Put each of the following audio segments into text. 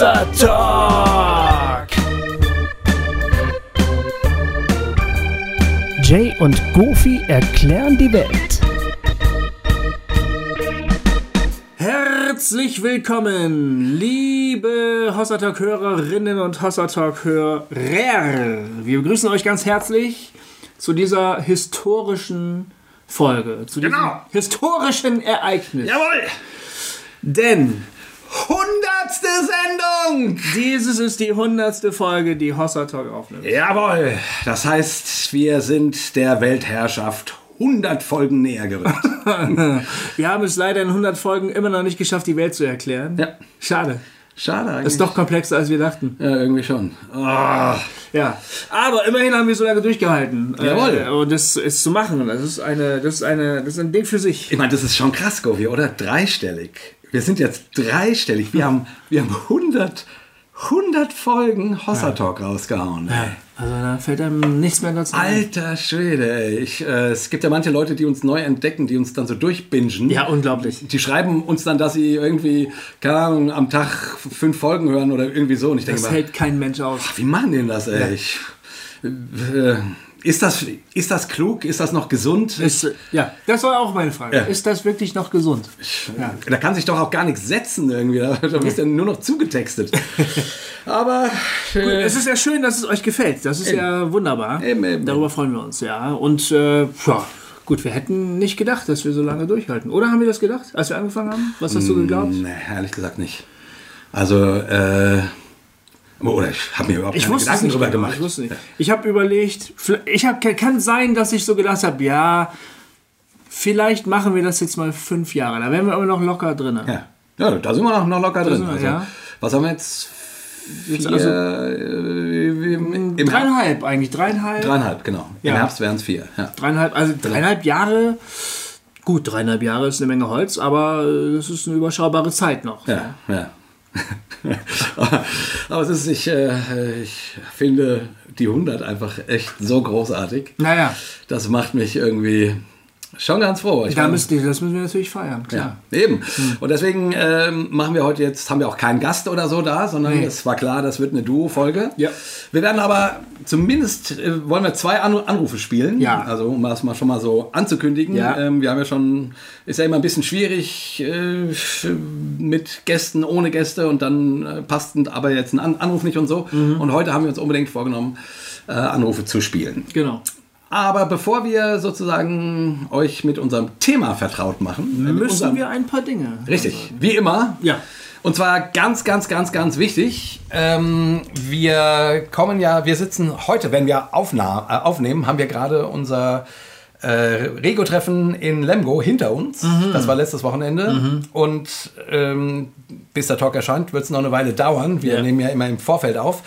Hossa Talk. Jay und Goofy erklären die Welt. Herzlich willkommen, liebe Hossa Talk Hörerinnen und Hossa Talk Hörer. Wir begrüßen euch ganz herzlich zu dieser historischen Folge, zu diesem Genau. historischen Ereignis. Jawohl! Denn Hundertste Sendung! dieses ist die hundertste Folge, die Hossa Talk aufnimmt. Jawohl! Das heißt, wir sind der Weltherrschaft 100 Folgen näher gerückt. Wir haben es leider in 100 Folgen immer noch nicht geschafft, die Welt zu erklären. Ja. Schade. Schade eigentlich. Ist doch komplexer, als wir dachten. Ja, irgendwie schon. Ah, Ja. Aber immerhin haben wir so lange durchgehalten. Jawohl. Äh, und das ist zu machen. Das ist eine, das ist eine, das ist ein Ding für sich. ich meine, das ist schon krass, Govi, oder? Dreistellig. Wir sind jetzt dreistellig. Wir haben, wir haben 100, 100 Folgen Hossa Talk rausgehauen. ey. Also da fällt einem nichts mehr dazu. Alter Schwede, ey. Ich, äh, es gibt ja manche Leute, die uns neu entdecken, die uns dann so durchbingen. Ja, unglaublich. Die schreiben uns dann, dass sie irgendwie, keine Ahnung, am Tag fünf Folgen hören oder irgendwie so. Und ich denke Das mal, hält kein Mensch aus. wie machen denn das, ey? Ich, äh, ist, das, ist das klug? Ist das noch gesund? Ist, äh, ja, das war auch meine Frage. Ja. Ist das wirklich noch gesund? Ja. Da kann sich doch auch gar nichts setzen irgendwie. Da, da wirst du ja nur noch zugetextet. Aber äh, Es ist ja schön, dass es euch gefällt. Das ist Eben. ja wunderbar. Eben, eben, Darüber freuen wir uns, ja. Und äh, ja, gut, wir hätten nicht gedacht, dass wir so lange durchhalten. Oder haben wir das gedacht, als wir angefangen haben? Was hast du geglaubt? nee, ehrlich gesagt nicht. Also, äh, oder ich habe mir überhaupt Ich keine Gedanken nicht drüber gemacht. Ich wusste nicht. Ich habe überlegt, ich hab, kann sein, dass ich so gedacht habe, ja, vielleicht machen wir das jetzt mal fünf Jahre. Da wären wir aber noch locker drin. Ja. ja, da sind wir noch, noch locker drin. sind wir, Also, ja. Was haben wir jetzt? Jetzt also äh, dreieinhalb eigentlich, dreieinhalb. Dreieinhalb, genau. Ja. Im Herbst wären es vier. Ja. Dreieinhalb, also dreieinhalb Jahre. Gut, dreieinhalb Jahre ist eine Menge Holz, aber äh, das ist eine überschaubare Zeit noch. Ja, ja. Aber es ist, ich, äh, ich finde die 100 einfach echt so großartig. Naja, Das macht mich irgendwie schon ganz froh. Ich da meine, müsst ihr, das müssen wir natürlich feiern, klar. ja, eben. Und deswegen ähm, machen wir heute jetzt, haben wir auch keinen Gast oder so da, sondern Nee. es war klar, das wird eine Duo-Folge. Ja. Wir werden aber zumindest, äh, wollen wir zwei An Anrufe spielen. Ja. Also um das mal schon mal so anzukündigen. Ja. Ähm, wir haben ja schon, ist ja immer ein bisschen schwierig äh, mit Gästen, ohne Gäste und dann äh, passt aber jetzt ein An Anruf nicht und so. Mhm. Und heute haben wir uns unbedingt vorgenommen, äh, Anrufe zu spielen. Genau. Aber bevor wir sozusagen euch mit unserem Thema vertraut machen, Müssen unserem, wir ein paar Dinge. Richtig, wie immer. Ja. Und zwar ganz, ganz, ganz, ganz wichtig. Ähm, wir kommen ja, wir sitzen heute, wenn wir aufna äh, aufnehmen, haben wir gerade unser äh, Rego-Treffen in Lemgo hinter uns. Das war letztes Wochenende. Und ähm, bis der Talk erscheint, wird es noch eine Weile dauern. Wir Ja. nehmen ja immer im Vorfeld auf.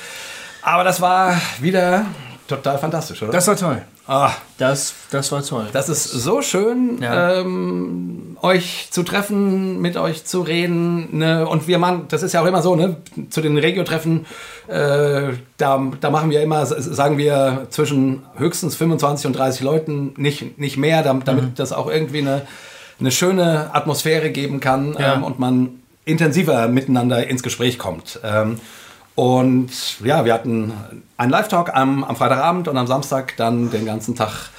Aber das war wieder total fantastisch, oder? Das war toll. Ah, Das, das war toll. das ist so schön, Ja. ähm, euch zu treffen, mit euch zu reden. Ne? Und wir machen, das ist ja auch immer so, ne? zu den Regio-Treffen, äh, da, da machen wir immer, sagen wir, zwischen höchstens 25 und 30 Leuten, nicht, nicht mehr, damit, damit das auch irgendwie eine, eine schöne Atmosphäre geben kann Ja. ähm, und man intensiver miteinander ins Gespräch kommt. Ähm, und ja, wir hatten einen Live-Talk am, am Freitagabend und am Samstag dann den ganzen Tag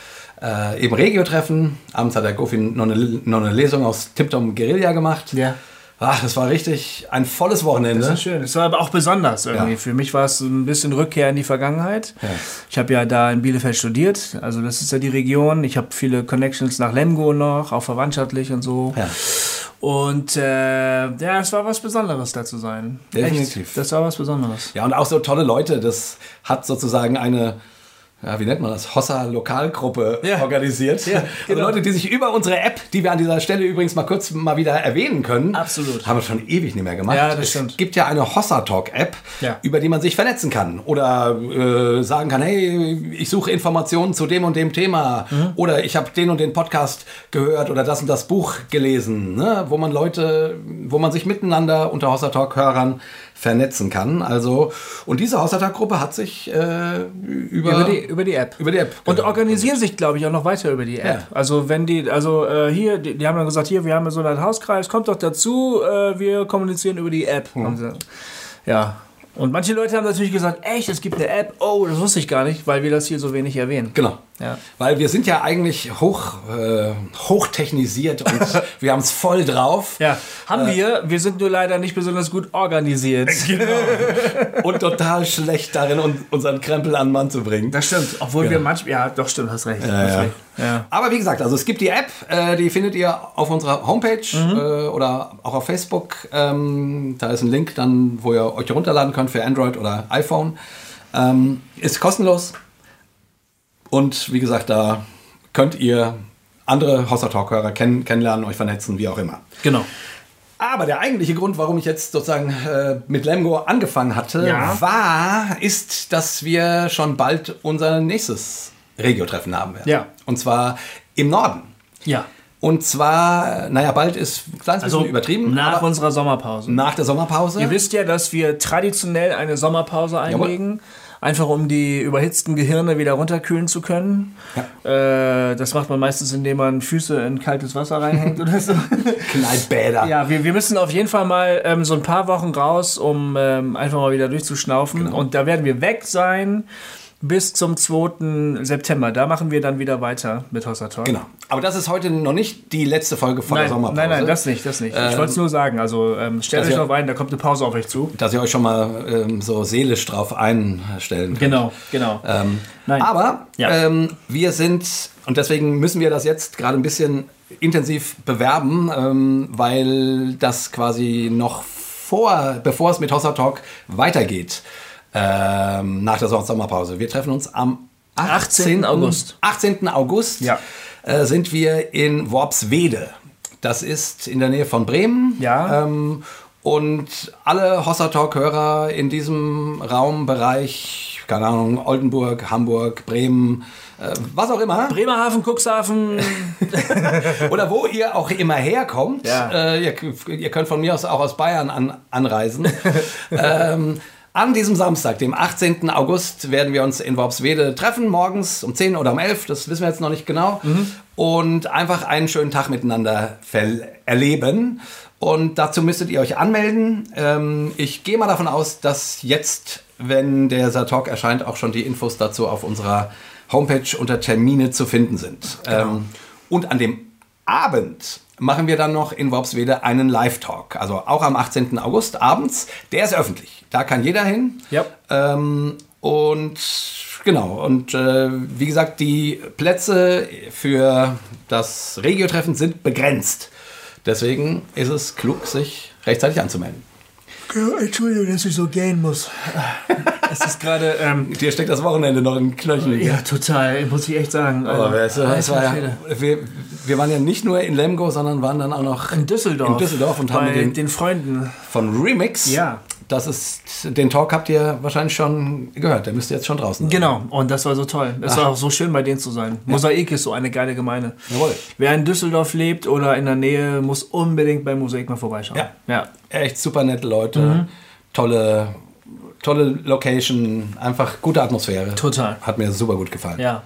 äh, eben Regio-Treffen. Abends hat der Gofi noch eine, noch eine Lesung aus Tiptom Guerilla gemacht. Ja. Ach, das war richtig ein volles Wochenende. Das ist schön. Es war aber auch besonders irgendwie. Ja. Für mich war es ein bisschen Rückkehr in die Vergangenheit. Ja. Ich habe ja da in Bielefeld studiert, also das ist ja die Region. Ich habe viele Connections nach Lemgo noch, auch verwandtschaftlich und so. Ja. Und äh, ja, es war was Besonderes da zu sein. Definitiv. Echt, das war was Besonderes. Ja, und auch so tolle Leute. Das hat sozusagen eine, ja, wie nennt man das? Hossa Lokalgruppe Ja. organisiert. Ja, Also genau. Leute, die sich über unsere App, die wir an dieser Stelle übrigens mal kurz mal wieder erwähnen können. Absolut. Haben wir schon ewig nicht mehr gemacht. Ja, das es stimmt. gibt ja eine Hossa Talk App, Ja. über die man sich vernetzen kann. Oder äh, sagen kann, hey, ich suche Informationen zu dem und dem Thema. Mhm. Oder ich habe den und den Podcast gehört oder das und das Buch gelesen. Ne? Wo man Leute, wo man sich miteinander unter Hossa Talk Hörern vernetzen kann. Also, und diese Hossa Talk Gruppe hat sich äh, über, Über die, über die App. über die App Und ge- organisieren sich, glaube ich, auch noch weiter über die App. Ja. Also wenn die, also äh, hier, die, die haben dann gesagt, hier, wir haben so einen Hauskreis, kommt doch dazu, äh, wir kommunizieren über die App. Sie- Ja. Und manche Leute haben natürlich gesagt, echt, es gibt eine App. Oh, das wusste ich gar nicht, weil wir das hier so wenig erwähnen. Genau. Ja. Weil wir sind ja eigentlich hoch, äh, hochtechnisiert und wir haben es voll drauf. Ja, haben wir. Wir sind nur leider nicht besonders gut organisiert. Genau. und total schlecht darin, un unseren Krempel an den Mann zu bringen. Das stimmt. Obwohl wir manchmal. Ja, doch, stimmt, hast recht. hast ja. recht. Ja. Aber wie gesagt, also es gibt die App, äh, die findet ihr auf unserer Homepage äh, oder auch auf Facebook. Ähm, da ist ein Link, dann, wo ihr euch runterladen könnt für Android oder iPhone. Ähm, ist kostenlos. Und wie gesagt, da könnt ihr andere Hossa Talk-Hörer kenn kennenlernen, euch vernetzen, wie auch immer. Genau. Aber der eigentliche Grund, warum ich jetzt sozusagen äh, mit Lemgo angefangen hatte, Ja. war, ist, dass wir schon bald unser nächstes Regio-Treffen haben werden. Ja. Und zwar im Norden. Ja. Und zwar, naja, bald ist ein kleines bisschen übertrieben. Also Nach unserer Sommerpause. nach der Sommerpause. Ihr wisst ja, dass wir traditionell eine Sommerpause einlegen. Einfach um die überhitzten Gehirne wieder runterkühlen zu können. Äh, das macht man meistens, indem man Füße in kaltes Wasser reinhängt oder so. Knallbäder. Ja, wir, wir müssen auf jeden Fall mal ähm, so ein paar Wochen raus, um ähm, einfach mal wieder durchzuschnaufen. Genau. Und da werden wir weg sein bis zum 2. September. Da machen wir dann wieder weiter mit Hossa Talk. Genau. Aber das ist heute noch nicht die letzte Folge von Nein, der Sommerpause. nein, nein, das nicht, das nicht. ich wollte es nur sagen. Also ähm, stellt euch ihr- auf ein, da kommt eine Pause auf euch zu. Dass ihr euch schon mal ähm, so seelisch drauf einstellen könnt. Genau, genau. Ähm, Nein. Aber Ja. ähm, wir sind, und deswegen müssen wir das jetzt gerade ein bisschen intensiv bewerben, ähm, weil das quasi noch vor, bevor es mit Hossa Talk weitergeht, ähm, nach der Sommerpause. Wir treffen uns am 18. August. 18. August Ja. äh, sind wir in Worpswede. Das ist in der Nähe von Bremen. Ja. Ähm, und alle Hossa Talk-Hörer in diesem Raumbereich, keine Ahnung, Oldenburg, Hamburg, Bremen, äh, was auch immer, Bremerhaven, Cuxhaven. oder wo ihr auch immer herkommt, Ja. äh, ihr, ihr könnt von mir aus auch aus Bayern an, anreisen. ähm, an diesem Samstag, dem 18. August, werden wir uns in Worpswede treffen, morgens um 10 oder um 11, das wissen wir jetzt noch nicht genau, und einfach einen schönen Tag miteinander erleben. Und dazu müsstet ihr euch anmelden. Ähm, ich gehe mal davon aus, dass jetzt, wenn der Talk erscheint, auch schon die Infos dazu auf unserer Homepage unter Termine zu finden sind. Ähm, und an dem Abend machen wir dann noch in Worpswede einen Live-Talk. Also auch am 18. August abends. Der ist öffentlich. Da kann jeder hin. Ja. Ähm, und genau. Und äh, wie gesagt, die Plätze für das Regio-Treffen sind begrenzt. Deswegen ist es klug, sich rechtzeitig anzumelden. Entschuldigung, dass ich so gehen muss. es ist gerade. Ähm, Dir steckt das Wochenende noch in den Knöcheln. ja, total, muss ich echt sagen. Aber weißt du, es war ja, wir, wir waren ja nicht nur in Lemgo, sondern waren dann auch noch in Düsseldorf. in Düsseldorf und haben bei den- den Freunden. von Remix. Ja. Das ist, den Talk habt ihr wahrscheinlich schon gehört. Der müsste jetzt schon draußen sein. Genau, und das war so toll. Es war auch so schön, bei denen zu sein. Mosaik ist so eine geile Gemeinde. Jawohl. Wer in Düsseldorf lebt oder in der Nähe, muss unbedingt bei Mosaik mal vorbeischauen. Ja. ja. Echt super nette Leute. Mhm. Tolle, tolle Location. Einfach gute Atmosphäre. Total. Hat mir super gut gefallen. Ja.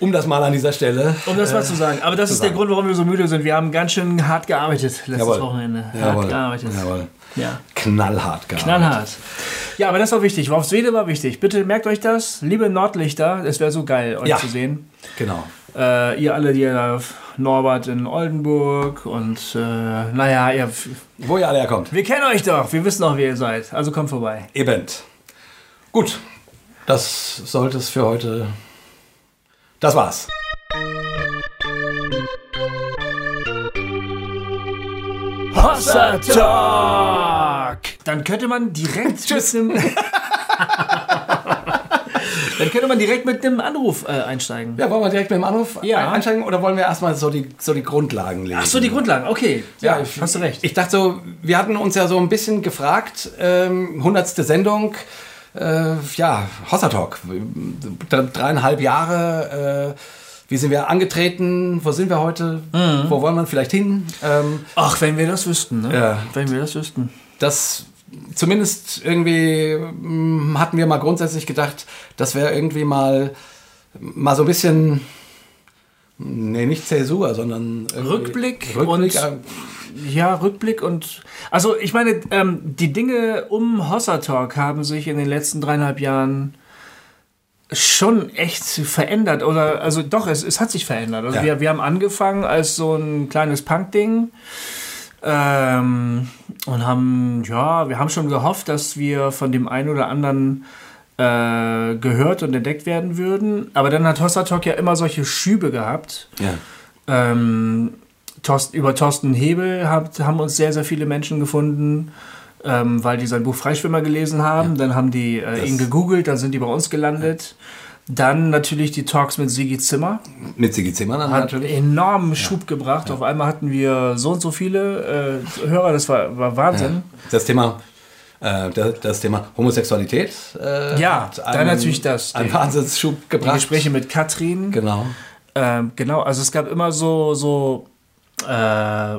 Um das mal an dieser Stelle. Um das mal zu sagen. Aber das ist der sagen. Grund, warum wir so müde sind. Wir haben ganz schön hart gearbeitet letztes Jawohl. Wochenende. Hart Jawohl. gearbeitet. Jawohl. Ja. Knallhart gearbeitet. Knallhart. Ja, aber das war wichtig. Worpswede war wichtig. Bitte merkt euch das. Liebe Nordlichter, es wäre so geil, euch Ja. zu sehen. Genau. Äh, ihr alle, die ihr Norbert in Oldenburg und äh, naja, ihr, Wo ihr alle herkommt. wir kennen euch doch. Wir wissen auch, wer ihr seid. Also kommt vorbei. Eben. Gut. Das sollte es für heute. Das war's. Hossa Talk! Dann könnte man direkt mit einem Dann könnte man direkt mit einem Anruf äh, einsteigen. Ja, wollen wir direkt mit dem Anruf Ja. ein- einsteigen oder wollen wir erstmal so die, so die Grundlagen legen? Ach so, die Grundlagen. Okay. Ja, ich, hast du recht. Ich dachte so, wir hatten uns ja so ein bisschen gefragt, ähm, 100. Sendung, äh, ja, Hossa Talk, Dre- dreieinhalb Jahre, äh, wie sind wir angetreten, wo sind wir heute, Mhm. wo wollen wir vielleicht hin? Ähm, Ach, wenn wir das wüssten, ne? Ja. Wenn wir das wüssten. das zumindest irgendwie mm, hatten wir mal grundsätzlich gedacht, dass wir irgendwie mal mal so ein bisschen Nee, nicht Zäsur, sondern Rückblick, Rückblick und äh, ja, Rückblick und also ich meine, ähm, die Dinge um Hossa Talk haben sich in den letzten dreieinhalb Jahren schon echt verändert oder also doch, es, es hat sich verändert. Also Ja. wir, wir haben angefangen als so ein kleines Punk-Ding ähm, und haben, ja, wir haben schon gehofft, dass wir von dem einen oder anderen äh, gehört und entdeckt werden würden. Aber dann hat Hossa Talk ja immer solche Schübe gehabt. ja. Ähm, Thorsten, über Thorsten Hebel hat, haben uns sehr, sehr viele Menschen gefunden, ähm, weil die sein Buch Freischwimmer gelesen haben. Dann haben die äh, ihn gegoogelt, dann sind die bei uns gelandet. Dann natürlich die Talks mit Sigi Zimmer. Mit Sigi Zimmer dann Hat natürlich. enormen Schub gebracht. Auf einmal hatten wir so und so viele äh, Hörer, das war, war Wahnsinn. Das Thema, äh, das, Thema Homosexualität. Äh, Ja, hat dann natürlich das. Einen Die- Wahnsinnsschub Die gebracht. Gespräche mit Katrin. Genau. Ähm, genau, also es gab immer so, so, äh,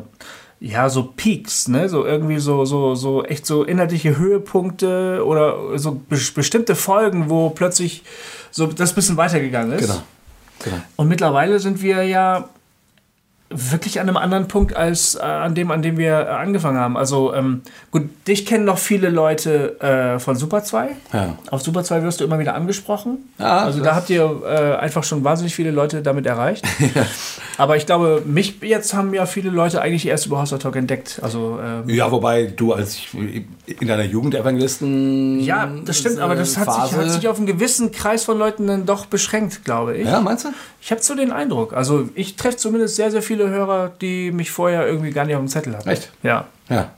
ja, so Peaks, ne? So irgendwie so, so, so echt so inhaltliche Höhepunkte oder so be bestimmte Folgen, wo plötzlich so das bisschen weitergegangen ist. Genau. genau. Und mittlerweile sind wir ja wirklich an einem anderen Punkt als äh, an dem, an dem wir äh, angefangen haben. Also ähm, gut, dich kennen noch viele Leute äh, von Super 2. Ja. Auf Super 2 wirst du immer wieder angesprochen. Ja, also da habt ihr äh, einfach schon wahnsinnig viele Leute damit erreicht. Aber ich glaube, mich jetzt haben ja viele Leute eigentlich erst über House Talk entdeckt. Also ähm, Ja, wobei du als in deiner Jugendevangelisten. ja, das stimmt, aber das hat sich, hat sich auf einen gewissen Kreis von Leuten dann doch beschränkt, glaube ich. Ja, meinst du? Ich habe so den Eindruck. Also ich treffe zumindest sehr, sehr viele Hörer, die mich vorher irgendwie gar nicht auf dem Zettel hatten. Echt? Ja. Ja.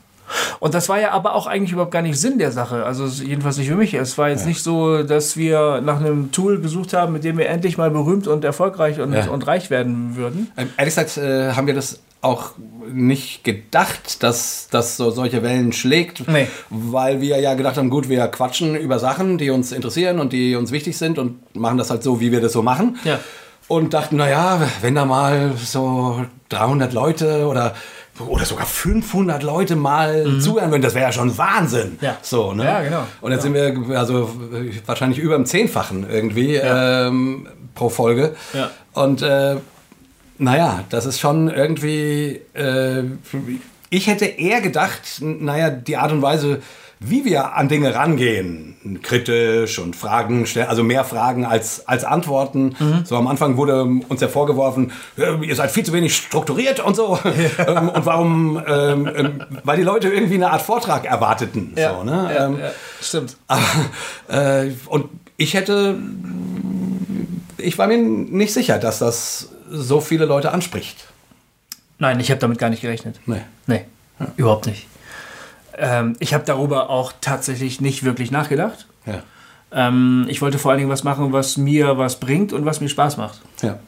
Und das war ja aber auch eigentlich überhaupt gar nicht Sinn der Sache. Also jedenfalls nicht für mich. Es war jetzt nicht so, dass wir nach einem Tool gesucht haben, mit dem wir endlich mal berühmt und erfolgreich und, Ja. und reich werden würden. Ähm, ehrlich gesagt äh, haben wir das auch nicht gedacht, dass das so solche Wellen schlägt, Nee. weil wir ja gedacht haben, gut, wir quatschen über Sachen, die uns interessieren und die uns wichtig sind und machen das halt so, wie wir das so machen. Ja. Und dachten, naja, wenn da mal so 300 Leute oder oder sogar 500 Leute mal zuhören würden, das wäre ja schon Wahnsinn. Mhm. Ja. So, ne? Ja, genau. Und jetzt sind wir also wahrscheinlich über dem Zehnfachen irgendwie ähm, pro Folge. Ja. Und äh, naja, das ist schon irgendwie. Äh, ich hätte eher gedacht, naja, die Art und Weise, wie wir an Dinge rangehen, kritisch und Fragen stellen, also mehr Fragen als, als Antworten. So am Anfang wurde uns ja vorgeworfen, äh, ihr seid viel zu wenig strukturiert und so. ähm, und warum? Ähm, ähm, weil die Leute irgendwie eine Art Vortrag erwarteten. so, ne? ja, ähm, ja, stimmt. aber, äh, und ich hätte, ich war mir nicht sicher, dass das so viele Leute anspricht. Nein, ich habe damit gar nicht gerechnet. Nee. Nee, überhaupt nicht. Ähm, ich habe darüber auch tatsächlich nicht wirklich nachgedacht. Ja. Ähm, ich wollte vor allen Dingen was machen, was mir was bringt und was mir Spaß macht. Ja.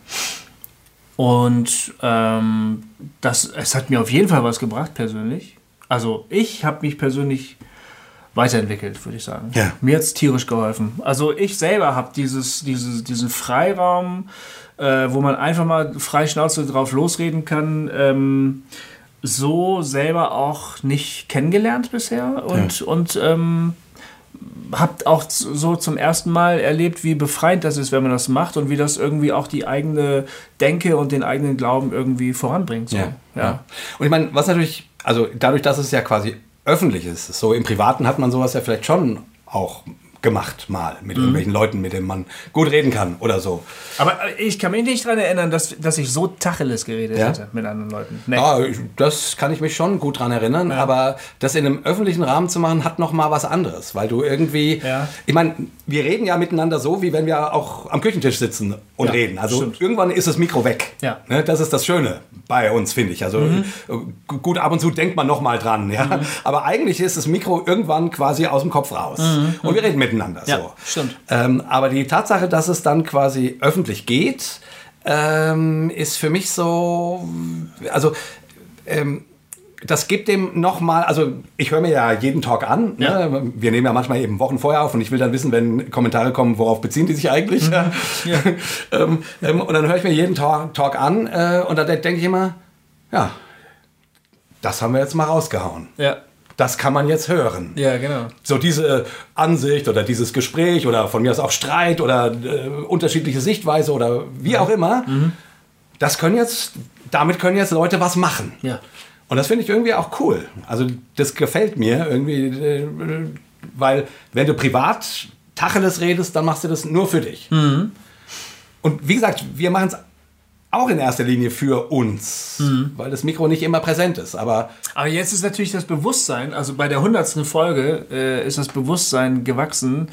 Und ähm, das, es hat mir auf jeden Fall was gebracht, persönlich. Also ich habe mich persönlich weiterentwickelt, würde ich sagen. Ja. Mir hat es tierisch geholfen. Also ich selber habe dieses, dieses, diesen Freiraum, äh, wo man einfach mal frei Schnauze drauf losreden kann, ähm, so selber auch nicht kennengelernt bisher. Und, und ähm, habt auch so zum ersten Mal erlebt, wie befreiend das ist, wenn man das macht und wie das irgendwie auch die eigene Denke und den eigenen Glauben irgendwie voranbringt. So. Ja. ja. Und ich meine, was natürlich, also dadurch, dass es ja quasi öffentlich ist, so im Privaten hat man sowas ja vielleicht schon auch gemacht mal mit irgendwelchen Leuten, mit denen man gut reden kann oder so. Aber äh, ich kann mich nicht daran erinnern, dass, dass ich so Tacheles geredet Ja? hätte mit anderen Leuten. Nee. Ja, ich- das kann ich mich schon gut dran erinnern, aber das in einem öffentlichen Rahmen zu machen, hat noch mal was anderes, weil du irgendwie, Ja. ich meine, wir reden ja miteinander so, wie wenn wir auch am Küchentisch sitzen und Ja, reden. Also stimmt. irgendwann ist das Mikro weg. Ja. Ne, das ist das Schöne bei uns, finde ich. Also Mhm. äh, gut, ab und zu denkt man noch mal dran, ja. Aber eigentlich ist das Mikro irgendwann quasi aus dem Kopf raus und wir reden miteinander. Mhm. Ja, so. stimmt. Ähm, aber die Tatsache, dass es dann quasi öffentlich geht, ähm, ist für mich so, also ähm, das gibt dem nochmal, also ich höre mir ja jeden Talk an. Ja. Ne? Wir nehmen ja manchmal eben Wochen vorher auf und ich will dann wissen, wenn Kommentare kommen, worauf beziehen die sich eigentlich. ähm, ähm, und dann höre ich mir jeden Talk, Talk an äh, und dann denke ich immer, ja, das haben wir jetzt mal rausgehauen. Ja. Das kann man jetzt hören ja, genau. so diese Ansicht oder dieses Gespräch oder von mir aus auch Streit oder äh, unterschiedliche Sichtweise oder wie auch immer, das können jetzt, damit können jetzt Leute was machen. Ja. Und das finde ich irgendwie auch cool. Also das gefällt mir irgendwie, äh, weil wenn du privat Tacheles redest, dann machst du das nur für dich. Mhm. Und wie gesagt, wir machen es auch in erster Linie für uns, Mhm. weil das Mikro nicht immer präsent ist. Aber Aber jetzt ist natürlich das Bewusstsein, also bei der hundertsten Folge äh, ist das Bewusstsein gewachsen.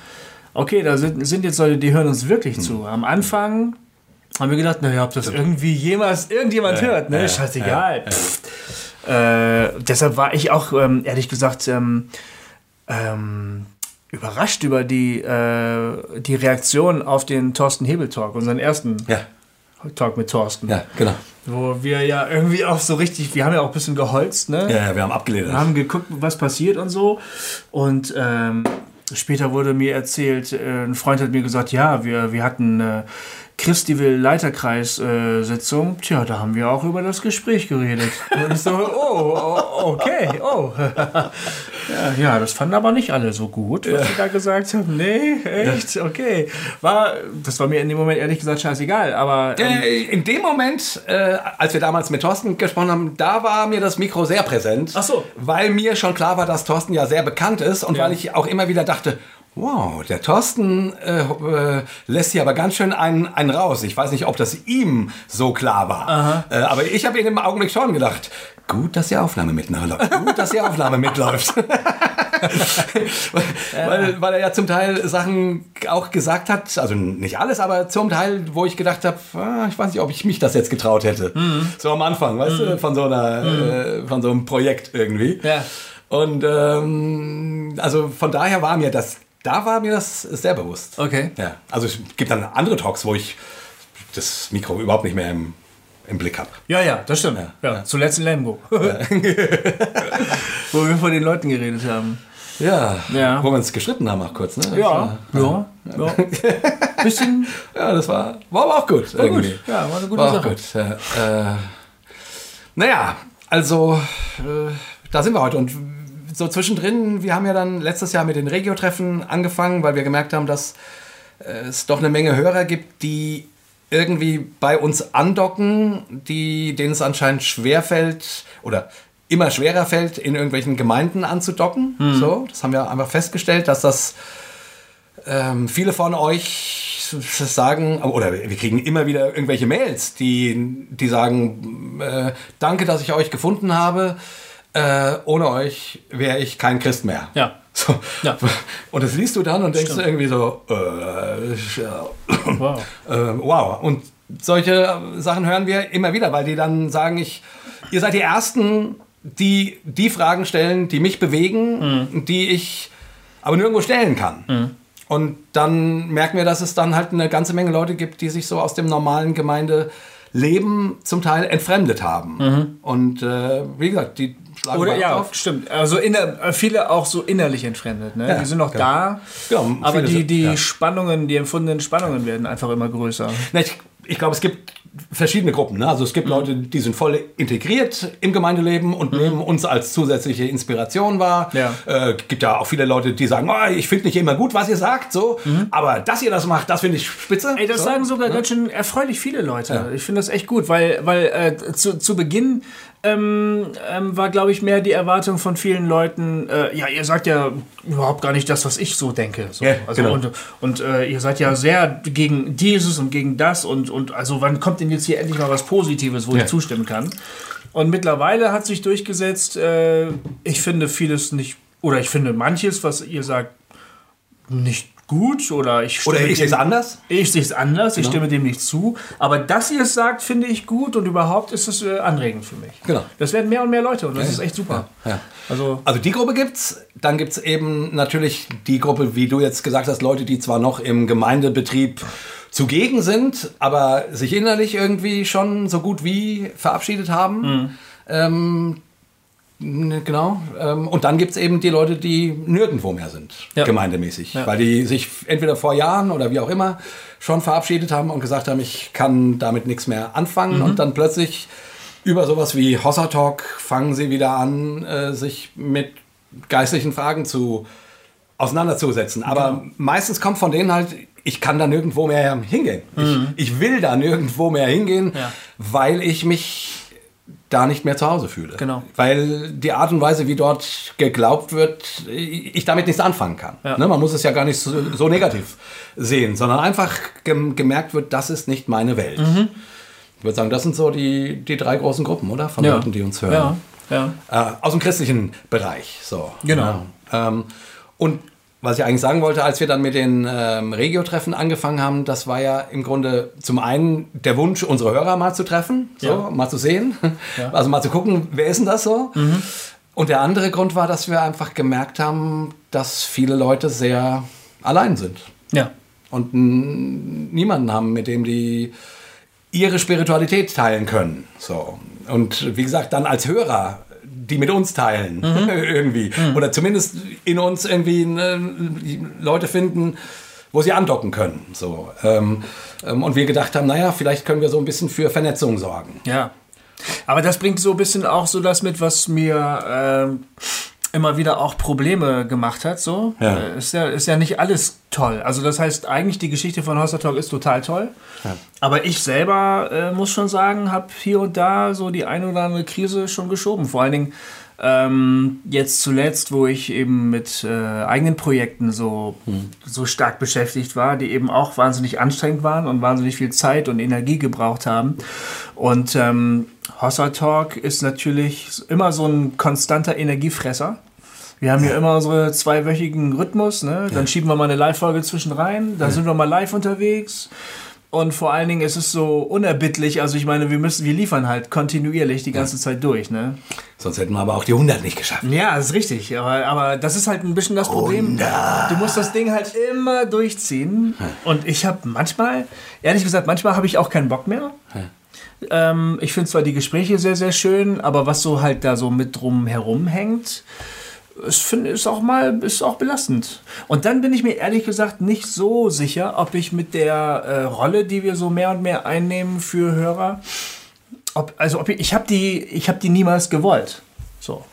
Okay, da sind, sind jetzt Leute, die hören uns wirklich zu. Am Anfang haben wir gedacht, naja, ob das irgendwie jemals irgendjemand hört, ne? ja, Scheißegal. Pff. Äh, deshalb war ich auch, ähm, ehrlich gesagt, ähm, ähm, überrascht über die, äh, die Reaktion auf den Thorsten Hebel Talk, unseren ersten ja, Talk mit Thorsten. ja, genau. Wo wir ja irgendwie auch so richtig, wir haben ja auch ein bisschen geholzt, ne? Ja, ja, wir haben abgelehnt. Wir haben geguckt, was passiert und so. Und ähm, später wurde mir erzählt, äh, ein Freund hat mir gesagt, ja, wir, wir hatten äh, Christiwil Leiterkreis-Sitzung. Tja, da haben wir auch über das Gespräch geredet. Und ich so, oh, oh okay, oh. ja, das fanden aber nicht alle so gut, was sie da gesagt haben. Nee, echt, okay. War, das war mir in dem Moment ehrlich gesagt scheißegal, aber... Ähm, Äh, In dem Moment, äh, als wir damals mit Thorsten gesprochen haben, da war mir das Mikro sehr präsent. Ach so. Weil mir schon klar war, dass Thorsten ja sehr bekannt ist und Ja. weil ich auch immer wieder dachte, wow, der Thorsten äh, äh, lässt hier aber ganz schön einen, einen raus. Ich weiß nicht, ob das ihm so klar war. Äh, aber ich habe in dem Augenblick schon gedacht, gut, dass die Aufnahme mitläuft. Gut, dass die Aufnahme mitläuft. weil, weil er ja zum Teil Sachen auch gesagt hat, also nicht alles, aber zum Teil, wo ich gedacht habe, ah, ich weiß nicht, ob ich mich das jetzt getraut hätte. So am Anfang, weißt du, von so einer, äh, von so einem Projekt irgendwie. Ja. Und ähm, also von daher war mir das, da war mir das sehr bewusst. Okay. Ja, also es gibt dann andere Talks, wo ich das Mikro überhaupt nicht mehr im, im Blick habe. Ja, ja, das stimmt. Ja, Zuletzt in Lemgo. Wo wir vor den Leuten geredet haben. Ja, Ja. wo wir uns geschritten haben auch kurz, ne? Ja, war- ja, ja. Bisschen Ja, das war, war aber auch gut. war gut. Ja, war eine gute War auch Sache. gut. Ja, äh, naja, also äh, da sind wir heute. Und so zwischendrin, wir haben ja dann letztes Jahr mit den Regio-Treffen angefangen, weil wir gemerkt haben, dass äh, es doch eine Menge Hörer gibt, die irgendwie bei uns andocken, die, denen es anscheinend schwerfällt oder immer schwerer fällt, in irgendwelchen Gemeinden anzudocken. Hm. So, das haben wir einfach festgestellt, dass das ähm, viele von euch sagen, oder wir kriegen immer wieder irgendwelche Mails, die, die sagen, äh, danke, dass ich euch gefunden habe. Äh, ohne euch wäre ich kein Christ mehr. Ja. So. Ja. Und das liest du dann und denkst Stimmt. irgendwie so, äh, ja, Wow. äh, wow. Und solche Sachen hören wir immer wieder, weil die dann sagen, ich, ihr seid die Ersten, die die Fragen stellen, die mich bewegen, die ich aber nirgendwo stellen kann. Und dann merken wir, dass es dann halt eine ganze Menge Leute gibt, die sich so aus dem normalen Gemeindeleben zum Teil entfremdet haben. Und äh, wie gesagt, die schlagen Oder ja, auf. stimmt. Also inner, äh, viele auch so innerlich entfremdet. Ne? Ja, die sind noch genau. da, Genau, aber viele die, sind- die ja. Spannungen, die empfundenen Spannungen werden einfach immer größer. Na, ich ich glaube, es gibt verschiedene Gruppen. Ne? Also es Mhm. gibt Leute, die sind voll integriert im Gemeindeleben und nehmen uns als zusätzliche Inspiration wahr. Mhm. Ja. Äh, gibt ja auch viele Leute, die sagen, oh, ich finde nicht immer gut, was ihr sagt, so, aber dass ihr das macht, das finde ich spitze. Mhm. Ey, das so. sagen sogar ganz schön erfreulich viele Leute. Ich finde das echt gut, weil, weil äh, zu, zu Beginn ähm, ähm, war, glaube ich, mehr die Erwartung von vielen Leuten, äh, ja, ihr sagt ja überhaupt gar nicht das, was ich so denke. So. Ja, also, genau. Und, und äh, ihr seid ja sehr gegen dieses und gegen das und, und also wann kommt denn jetzt hier endlich mal was Positives, wo Ja. ich zustimmen kann? Und mittlerweile hat sich durchgesetzt, äh, ich finde vieles nicht, oder ich finde manches, was ihr sagt, nicht gut oder ich Oder ich sehe es anders. ich sehe es anders, Genau. ich stimme dem nicht zu. Aber dass ihr es sagt, finde ich gut und überhaupt ist es äh, anregend für mich. Genau. Das werden mehr und mehr Leute und das Ja, ist echt super. Ja, ja. Also, Also die Gruppe gibt's. Dann gibt's eben natürlich die Gruppe, wie du jetzt gesagt hast, Leute, die zwar noch im Gemeindebetrieb zugegen sind, aber sich innerlich irgendwie schon so gut wie verabschiedet haben. Mhm. Ähm, genau. Ähm, und dann gibt's eben die Leute, die nirgendwo mehr sind, Ja. gemeindemäßig. Ja. Weil die sich entweder vor Jahren oder wie auch immer schon verabschiedet haben und gesagt haben, ich kann damit nichts mehr anfangen. Mhm. Und dann plötzlich über sowas wie Hossa Talk fangen sie wieder an, äh, sich mit geistlichen Fragen zu auseinanderzusetzen. Aber meistens kommt von denen halt ich kann da nirgendwo mehr hingehen. Mhm. Ich, ich, will da nirgendwo mehr hingehen, ja. weil ich mich da nicht mehr zu Hause fühle. Genau. Weil die Art und Weise, wie dort geglaubt wird, ich damit nichts anfangen kann. Ja. Ne, man muss es ja gar nicht so, so negativ sehen, sondern einfach gemerkt wird, das ist nicht meine Welt. Mhm. Ich würde sagen, das sind so die, die drei großen Gruppen, oder? Von ja. Leuten, die uns hören. Ja. Ja. Äh, aus dem christlichen Bereich. So. Genau. Ähm, und was ich eigentlich sagen wollte, als wir dann mit den ähm, Regio-Treffen angefangen haben, das war ja im Grunde zum einen der Wunsch, unsere Hörer mal zu treffen, so, ja. mal zu sehen, ja. also mal zu gucken, wer ist denn das so? Mhm. Und der andere Grund war, dass wir einfach gemerkt haben, dass viele Leute sehr allein sind. Ja. Und niemanden haben, mit dem die ihre Spiritualität teilen können. So. Und wie gesagt, dann als Hörer die mit uns teilen, mhm. irgendwie. Mhm. Oder zumindest in uns irgendwie ne, Leute finden, wo sie andocken können. So. Ähm, ähm, und wir gedacht haben, naja, vielleicht können wir so ein bisschen für Vernetzung sorgen. Ja. Aber das bringt so ein bisschen auch so das mit, was mir äh, immer wieder auch Probleme gemacht hat. So ja. Äh, ist, ja, ist ja nicht alles toll. Also das heißt, eigentlich die Geschichte von Hossa Talk ist total toll. Ja. Aber ich selber äh, muss schon sagen, habe hier und da so die eine oder andere Krise schon geschoben. Vor allen Dingen ähm, jetzt zuletzt, wo ich eben mit äh, eigenen Projekten so, hm. so stark beschäftigt war, die eben auch wahnsinnig anstrengend waren und wahnsinnig viel Zeit und Energie gebraucht haben. Und ähm, Hossa Talk ist natürlich immer so ein konstanter Energiefresser. Wir haben hier immer unsere zweiwöchigen Rhythmus, ne? Dann ja. schieben wir mal eine Live-Folge zwischen rein, dann ja. sind wir mal live unterwegs. Und vor allen Dingen ist es so unerbittlich. Also ich meine, wir müssen, wir liefern halt kontinuierlich die ganze ja. Zeit durch, ne? Sonst hätten wir aber auch die 100 nicht geschafft. Ja, das ist richtig. Aber, aber das ist halt ein bisschen das Problem. 100. Du musst das Ding halt immer durchziehen. Und ich habe manchmal, ehrlich gesagt, manchmal habe ich auch keinen Bock mehr. Ähm, ich finde zwar die Gespräche sehr, sehr schön, aber was so halt da so mit drum herum hängt, es find, ist auch mal ist auch belastend. Und dann bin ich mir ehrlich gesagt nicht so sicher, ob ich mit der äh, Rolle, die wir so mehr und mehr einnehmen für Hörer, ob, also ob ich, ich habe die, ich habe die niemals gewollt. So.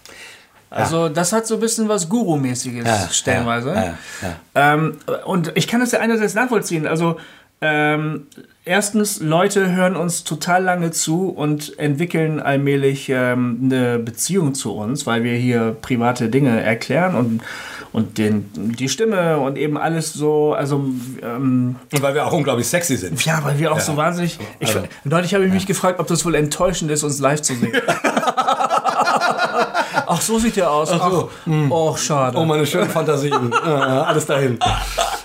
Also ja. das hat so ein bisschen was Guru-mäßiges ja, stellenweise. Ja, ähm, und ich kann das ja einerseits nachvollziehen. Also ähm, erstens, Leute hören uns total lange zu und entwickeln allmählich ähm, eine Beziehung zu uns, weil wir hier private Dinge erklären und, und den, die Stimme und eben alles so, also ähm, und weil wir auch unglaublich sexy sind. Ja, weil wir auch ja. so wahnsinnig. Ich, also, neulich habe ich mich gefragt, ob das wohl enttäuschend ist, uns live zu sehen. Ach, so sieht er aus. Ach, so. Ach, hm. oh, schade. Oh, meine schönen Fantasien. alles dahin.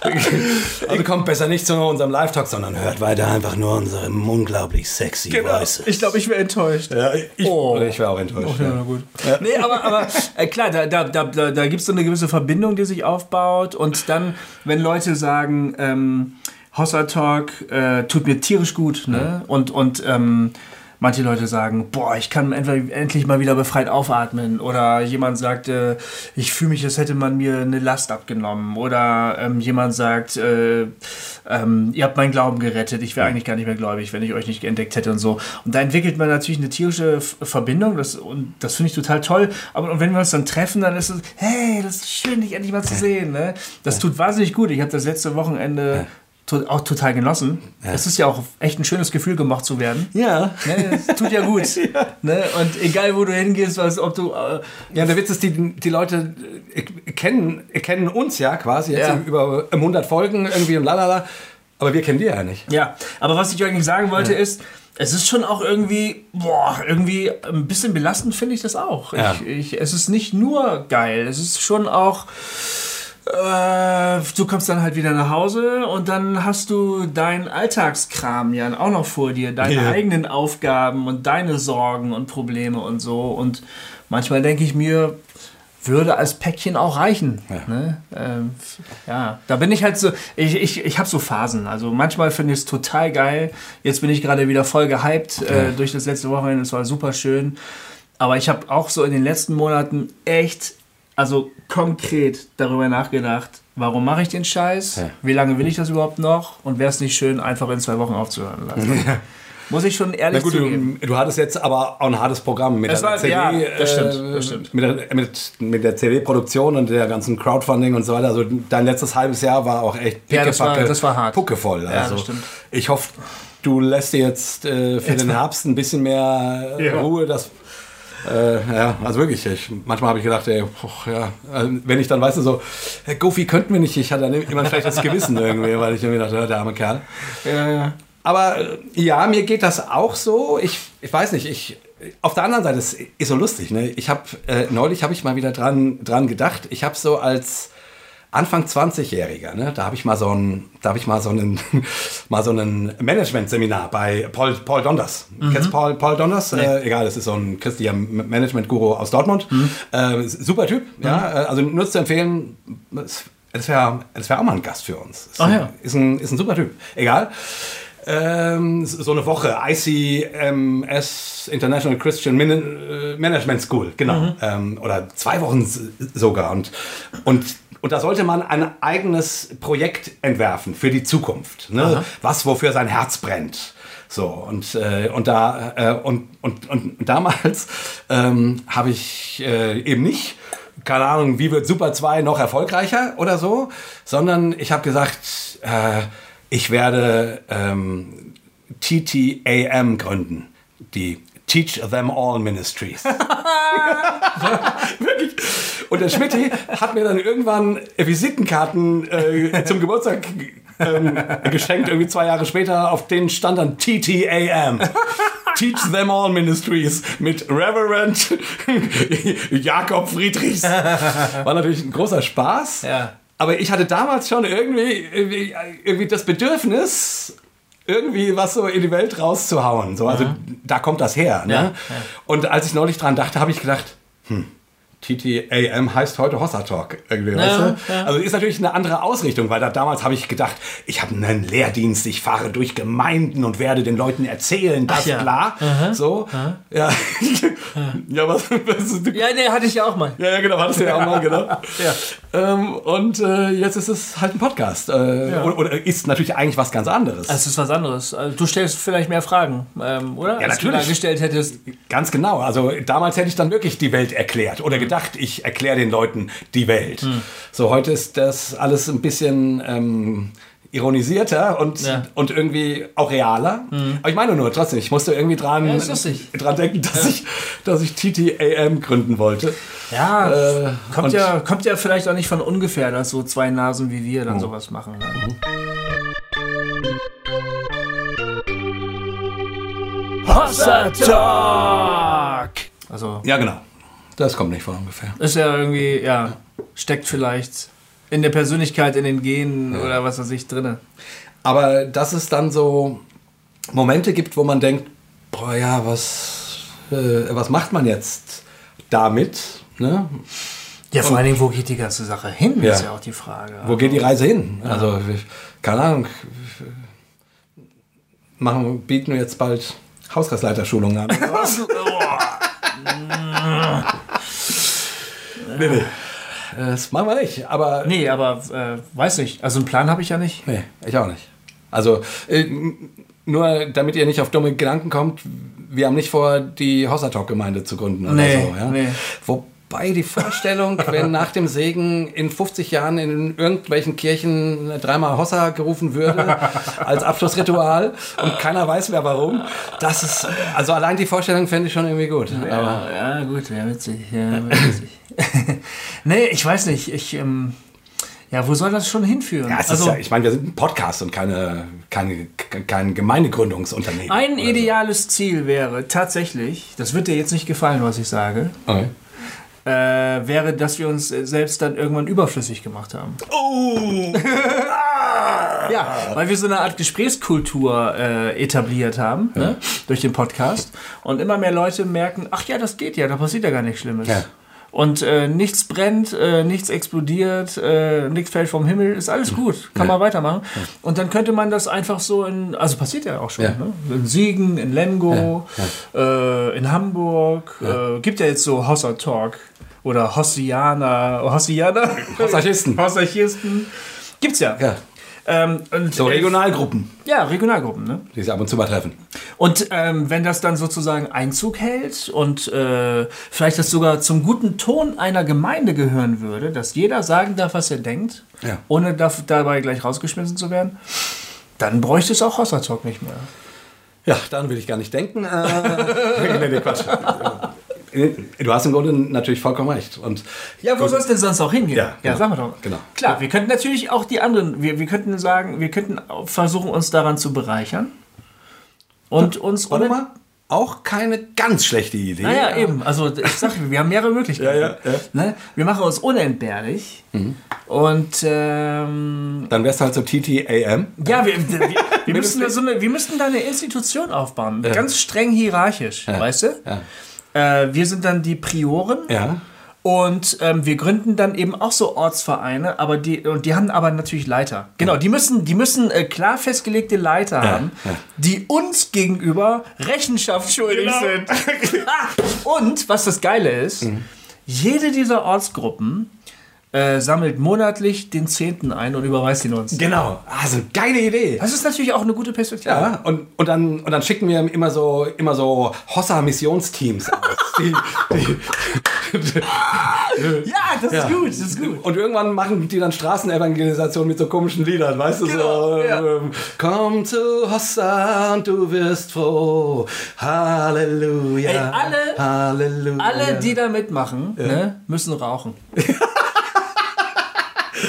Also kommt besser nicht zu unserem Live-Talk, sondern hört weiter einfach nur unsere unglaublich sexy genau. Voices. Ich glaube, ich wäre enttäuscht. Ja, ich, oh. ich wäre auch enttäuscht. Oh, ja, ja. gut. Ja. Nee, aber, aber äh, klar, da, da, da, da, da gibt es so eine gewisse Verbindung, die sich aufbaut. Und dann, wenn Leute sagen, ähm, Hossa Talk äh, tut mir tierisch gut, ne? Und, und ähm, manche Leute sagen, boah, ich kann endlich mal wieder befreit aufatmen. Oder jemand sagt, äh, ich fühle mich, als hätte man mir eine Last abgenommen. Oder ähm, jemand sagt, äh, ähm, ihr habt meinen Glauben gerettet, ich wäre eigentlich gar nicht mehr gläubig, wenn ich euch nicht entdeckt hätte und so. Und da entwickelt man natürlich eine tierische Verbindung das, und das finde ich total toll. Aber und wenn wir uns dann treffen, dann ist es, hey, das ist schön, dich endlich mal zu sehen. Ne? Das tut wahnsinnig gut. Ich habe das letzte Wochenende to auch total genossen. Ja. Es ist ja auch echt ein schönes Gefühl, gemacht zu werden. Ja. Ne, das tut ja gut. ja. Ne? Und egal, wo du hingehst, was, ob du. Äh, ja, der Witz ist, die, die Leute äh, kennen, kennen uns ja quasi jetzt ja. über 100 Folgen irgendwie und lalala. Aber wir kennen die ja nicht. Ja, aber was ich eigentlich sagen wollte ist, es ist schon auch irgendwie, boah, irgendwie ein bisschen belastend finde ich das auch. Ja. Ich, ich, es ist nicht nur geil, es ist schon auch du kommst dann halt wieder nach Hause und dann hast du deinen Alltagskram ja auch noch vor dir, deine ja. eigenen Aufgaben und deine Sorgen und Probleme und so. Und manchmal denke ich mir, würde als Päckchen auch reichen. Ja, ne? ähm, ja. da bin ich halt so, ich, ich, ich habe so Phasen. Also manchmal finde ich es total geil. Jetzt bin ich gerade wieder voll gehypt äh, durch das letzte Wochenende. Es war super schön. Aber ich habe auch so in den letzten Monaten echt also konkret darüber nachgedacht, warum mache ich den Scheiß? Ja. Wie lange will ich das überhaupt noch? Und wäre es nicht schön, einfach in zwei Wochen aufzuhören lassen? Muss ich schon ehrlich Na gut, zugeben. du, du hattest jetzt aber auch ein hartes Programm mit Es der war- CD, ja, das stimmt, äh, das stimmt. Mit, der, mit, mit der CD-Produktion und der ganzen Crowdfunding und so weiter. Also dein letztes halbes Jahr war auch echt Ja, das war- pickepacke, das war hart. puckevoll. Ja, Also das stimmt. ich hoffe, du lässt dir jetzt äh, für den Herbst ein bisschen mehr Ja. Ruhe. Das, äh, ja, also wirklich. Ich, manchmal habe ich gedacht, ey, poch, ja, also wenn ich dann, weißt du, so, Herr Goofy könnten wir nicht. Ich hatte dann immer ein schlechtes Gewissen irgendwie, weil ich irgendwie dachte, der arme Kerl. Ja. Aber äh, ja, mir geht das auch so. Ich, ich weiß nicht, ich. Auf der anderen Seite, es ist so lustig. Ne? Ich habe äh, neulich habe ich mal wieder dran, dran gedacht. Ich habe so als Anfang 20-Jähriger, ne, da habe ich mal so ein, da habe ich mal so einen, mal so ein Management-Seminar bei Paul, Paul Donders. Kennst du Paul, Paul Donders? Äh, egal, das ist so ein christlicher Management-Guru aus Dortmund. Äh, super Typ, ja. Äh, also nur zu empfehlen, es, wäre wär auch mal ein Gast für uns. Ist, Ach ein, ja. ist, ein, ist ein super Typ. Egal. Ähm, so eine Woche, ICMS, International Christian Min äh, Management School, genau. Ähm, oder zwei Wochen sogar. Und, und, und da sollte man ein eigenes Projekt entwerfen für die Zukunft. Ne? Was, wofür sein Herz brennt. So, und, äh, und, da, äh, und, und, und damals ähm, habe ich äh, eben nicht keine Ahnung, wie wird Super 2 noch erfolgreicher oder so, sondern ich habe gesagt, äh, ich werde ähm, TTAM gründen, die Teach Them All Ministries. Wirklich. Und der Schmidt hat mir dann irgendwann Visitenkarten äh, zum Geburtstag ähm, geschenkt, irgendwie zwei Jahre später, auf denen stand dann TTAM. Teach Them All Ministries mit Reverend Jakob Friedrichs. War natürlich ein großer Spaß. Ja. Aber ich hatte damals schon irgendwie, irgendwie, irgendwie das Bedürfnis, irgendwie was so in die Welt rauszuhauen. So, also da kommt das her. Ne? Ja, ja. Und als ich neulich dran dachte, habe ich gedacht, hm, TTAM heißt heute Hossa Talk. Irgendwie, weißt du? ja. Also ist natürlich eine andere Ausrichtung, weil da damals habe ich gedacht, ich habe einen Lehrdienst, ich fahre durch Gemeinden und werde den Leuten erzählen, das ja. bla. So. Ja. ja, was, was du, Ja, nee, hatte ich ja auch mal. ja, ja, genau, hattest du ja auch mal, genau. Ja. Ähm, und äh, jetzt ist es halt ein Podcast. Äh, oder, oder ist natürlich eigentlich was ganz anderes. Das ist was anderes. Also, du stellst vielleicht mehr Fragen, ähm, oder? Ja, Als du natürlich. da gestellt hättest. Ganz genau. Also damals hätte ich dann wirklich die Welt erklärt oder gedacht, ich erkläre den Leuten die Welt. Hm. So, heute ist das alles ein bisschen ähm, ironisierter und, Ja. Und irgendwie auch realer. Aber ich meine nur trotzdem, ich musste irgendwie dran, Ja, dran denken, dass, ich, dass ich TTAM gründen wollte. Ja, Äh, kommt, ja, kommt ja vielleicht auch nicht von ungefähr, dass so zwei Nasen wie wir dann sowas machen. Ne? Hossa Talk! Also, Ja, genau. Das kommt nicht von ungefähr. ist ja irgendwie, ja, steckt vielleicht in der Persönlichkeit, in den Genen oder was weiß ich drinne. Aber dass es dann so Momente gibt, wo man denkt, boah ja, was, äh, was macht man jetzt damit? Ne? Ja, vor allen Dingen, wo geht die ganze Sache hin, Ja. ist ja auch die Frage. Wo geht die Reise hin? Also, keine Ahnung. Machen, bieten wir jetzt bald Hausgastleiterschulungen an. nee, nee. Das machen wir nicht, aber Nee, aber äh, weiß nicht. Also einen Plan habe ich ja nicht. Nee, ich auch nicht. Also, äh, nur damit ihr nicht auf dumme Gedanken kommt, wir haben nicht vor, die Hossa Talk Gemeinde zu gründen oder Nee, so. Ja? nee. Wobei die Vorstellung, wenn nach dem Segen in 50 Jahren in irgendwelchen Kirchen dreimal Hossa gerufen würde, als Abschlussritual und keiner weiß mehr warum, das ist, also allein die Vorstellung fände ich schon irgendwie gut. Aber, Ja, ja gut, wäre witzig. Ja, witzig. nee, ich weiß nicht. Ich, ähm, ja, wo soll das schon hinführen? ja, es also, ist ja, ich meine, wir sind ein Podcast und keine, keine, kein Gemeindegründungsunternehmen. ein oder so. ideales Ziel wäre tatsächlich, das wird dir jetzt nicht gefallen, was ich sage, Okay. Äh, wäre, dass wir uns äh, selbst dann irgendwann überflüssig gemacht haben. Oh! Ja, weil wir so eine Art Gesprächskultur äh, etabliert haben ne, durch den Podcast und immer mehr Leute merken, ach ja, das geht ja, da passiert ja gar nichts Schlimmes. Ja. Und äh, nichts brennt, äh, nichts explodiert, äh, nichts fällt vom Himmel, ist alles gut, kann Ja. man weitermachen. Und dann könnte man das einfach so in, also passiert ja auch schon, Ja. Ne? in Siegen, in Lemgo, Äh, in Hamburg, Äh, gibt ja jetzt so Hossa Talk oder Hossianer, Hossianer, Hossachisten. Hossachisten, gibt's ja. Ja. Ähm, So äh, Regionalgruppen, ja, Regionalgruppen, ne? die sich ab und zu mal treffen. Und ähm, wenn das dann sozusagen Einzug hält und äh, vielleicht das sogar zum guten Ton einer Gemeinde gehören würde, dass jeder sagen darf, was er denkt, Ja. ohne daf- dabei gleich rausgeschmissen zu werden, dann bräuchte es auch Hossa Talk nicht mehr. Ja, daran will ich gar nicht denken. Äh, nee, nee, Quatsch. Du hast im Grunde natürlich vollkommen recht. Und Ja, wo soll es denn sonst auch hingehen? Ja, genau. sag mal doch. Genau. Klar, wir könnten natürlich auch die anderen, wir, wir könnten sagen, wir könnten versuchen, uns daran zu bereichern und uns... warte mal, auch keine ganz schlechte Idee. Naja, eben. Also ich sag, wir haben mehrere Möglichkeiten. Ja, ja, ja. Ne? Wir machen uns unentbehrlich und ähm, Dann wär's halt so TTAM. ja, wir, wir, wir, müssen so eine, wir müssten da eine Institution aufbauen, ganz streng hierarchisch, weißt du? Ja. Äh, wir sind dann die Prioren Ja. und ähm, wir gründen dann eben auch so Ortsvereine, aber die und die haben aber natürlich Leiter. Genau, die müssen, die müssen äh, klar festgelegte Leiter haben, ja. die uns gegenüber Rechenschaft schuldig Genau. sind. und was das Geile ist, Mhm. jede dieser Ortsgruppen äh, sammelt monatlich den Zehnten ein und überweist ihn uns. Genau. Also geile Idee. Das ist natürlich auch eine gute Perspektive. Ja, und, und, dann, und dann schicken wir immer so, immer so Hossa-Missionsteams aus. Die, die, Ja, das Ja. ist gut, das ist gut. und irgendwann machen die dann Straßenevangelisation mit so komischen Liedern, weißt du? Genau, so, ja. ähm, Komm zu Hossa und du wirst froh. Halleluja. Ey, alle- Halleluja. Alle, die da mitmachen, ne, müssen rauchen.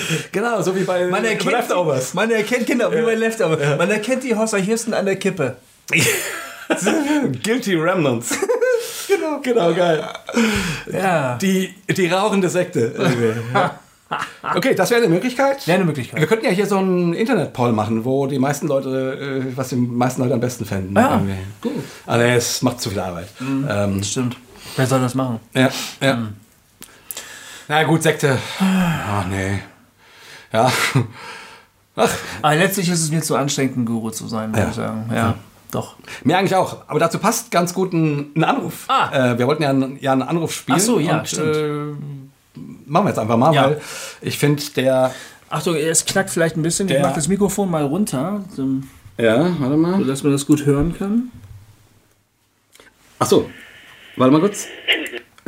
Genau, so wie bei Man erkennt, Leftovers. man erkennt genau, wie bei Leftovers. Man erkennt die Hossa Hirsten an der Kippe. Guilty Remnants. genau, genau, geil. Ja. Die, die rauchende Sekte. okay, das wäre eine Möglichkeit. Wäre eine Möglichkeit. Wir könnten ja hier so einen Internet-Poll machen, wo die meisten Leute, äh, was die meisten Leute am besten fänden. Ja, Irgendwie. gut. Aber es macht zu viel Arbeit. Ähm, Stimmt. Wer soll das machen? ja, ja. Na gut, Sekte. Ach nee. Ja. Ach, Aber letztlich ist es mir zu anstrengend, ein Guru zu sein, würde Ja. ich sagen. Ja, doch. mir eigentlich auch. Aber dazu passt ganz gut ein, ein Anruf. Ah. Äh, wir wollten ja, einen- ja einen Anruf spielen. Ach so, ja, und, stimmt. Äh, machen wir jetzt einfach mal, Ja. weil ich finde, der. Achtung, es knackt vielleicht ein bisschen. Ich mache das Mikrofon mal runter, so, Ja, warte mal. dass man das gut hören kann. Ach so, warte mal kurz.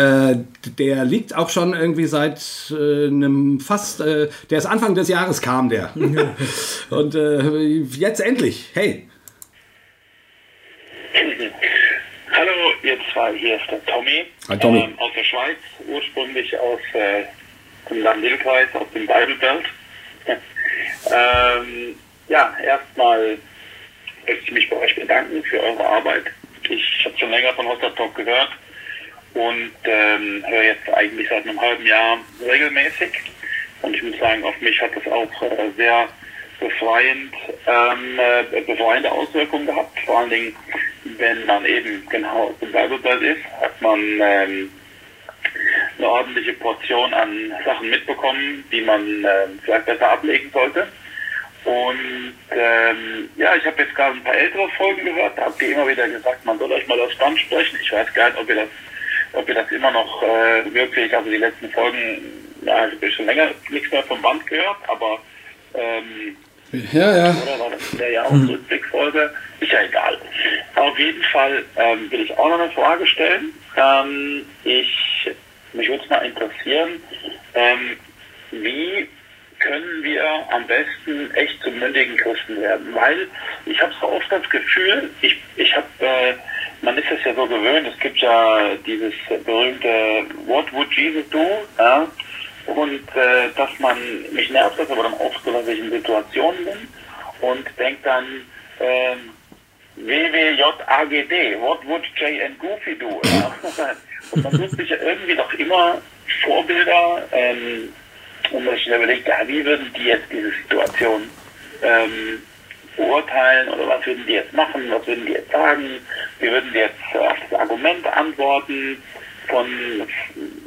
Äh, der liegt auch schon irgendwie seit äh, einem fast, äh, der ist Anfang des Jahres kam der. Und äh, jetzt endlich, hey. Hallo, ihr zwei, hier ist der Tommy, Hi, Tommy. Ähm, aus der Schweiz, ursprünglich aus äh, dem Landil-Kreis, aus dem Bible Belt. ähm, ja, erstmal möchte ich mich bei euch bedanken für eure Arbeit. Ich habe schon länger von Hoster Talk gehört und ähm, höre jetzt eigentlich seit einem halben Jahr regelmäßig. Und ich muss sagen, auf mich hat das auch äh, sehr befreiend, ähm, äh, befreiende Auswirkungen gehabt. Vor allen Dingen, wenn man eben genau aus dem Belt ist, hat man ähm, eine ordentliche Portion an Sachen mitbekommen, die man ähm, vielleicht besser ablegen sollte. Und ähm, ja, ich habe jetzt gerade ein paar ältere Folgen gehört, da habt ihr immer wieder gesagt, man soll euch mal das Band sprechen. Ich weiß gar nicht, ob ihr das, ob ihr das immer noch äh, wirklich, also die letzten Folgen, ja, ich habe schon länger nichts mehr vom Band gehört, aber ähm, Ja, ja. oder war das der Jahresrückblickfolge? Ist ja egal. Auf jeden Fall ähm, will ich auch noch eine Frage stellen. Ähm, ich, mich würde es mal interessieren, ähm, wie können wir am besten echt zu mündigen Christen werden? Weil ich habe so oft das Gefühl, ich, ich habe, äh, man ist es ja so gewöhnt, es gibt ja dieses berühmte What would Jesus do? Ja? Und äh, dass man, mich nervt das aber dann oft so, dass ich in Situationen bin und denke dann, ähm, WWJAGD, what would JN Goofy do? Ja? Und man sucht sich ja irgendwie doch immer Vorbilder, ähm, und man sich überlegt, ja, wie würden die jetzt diese Situation ähm, beurteilen oder was würden die jetzt machen, was würden die jetzt sagen, wie würden die jetzt äh, auf das Argument antworten von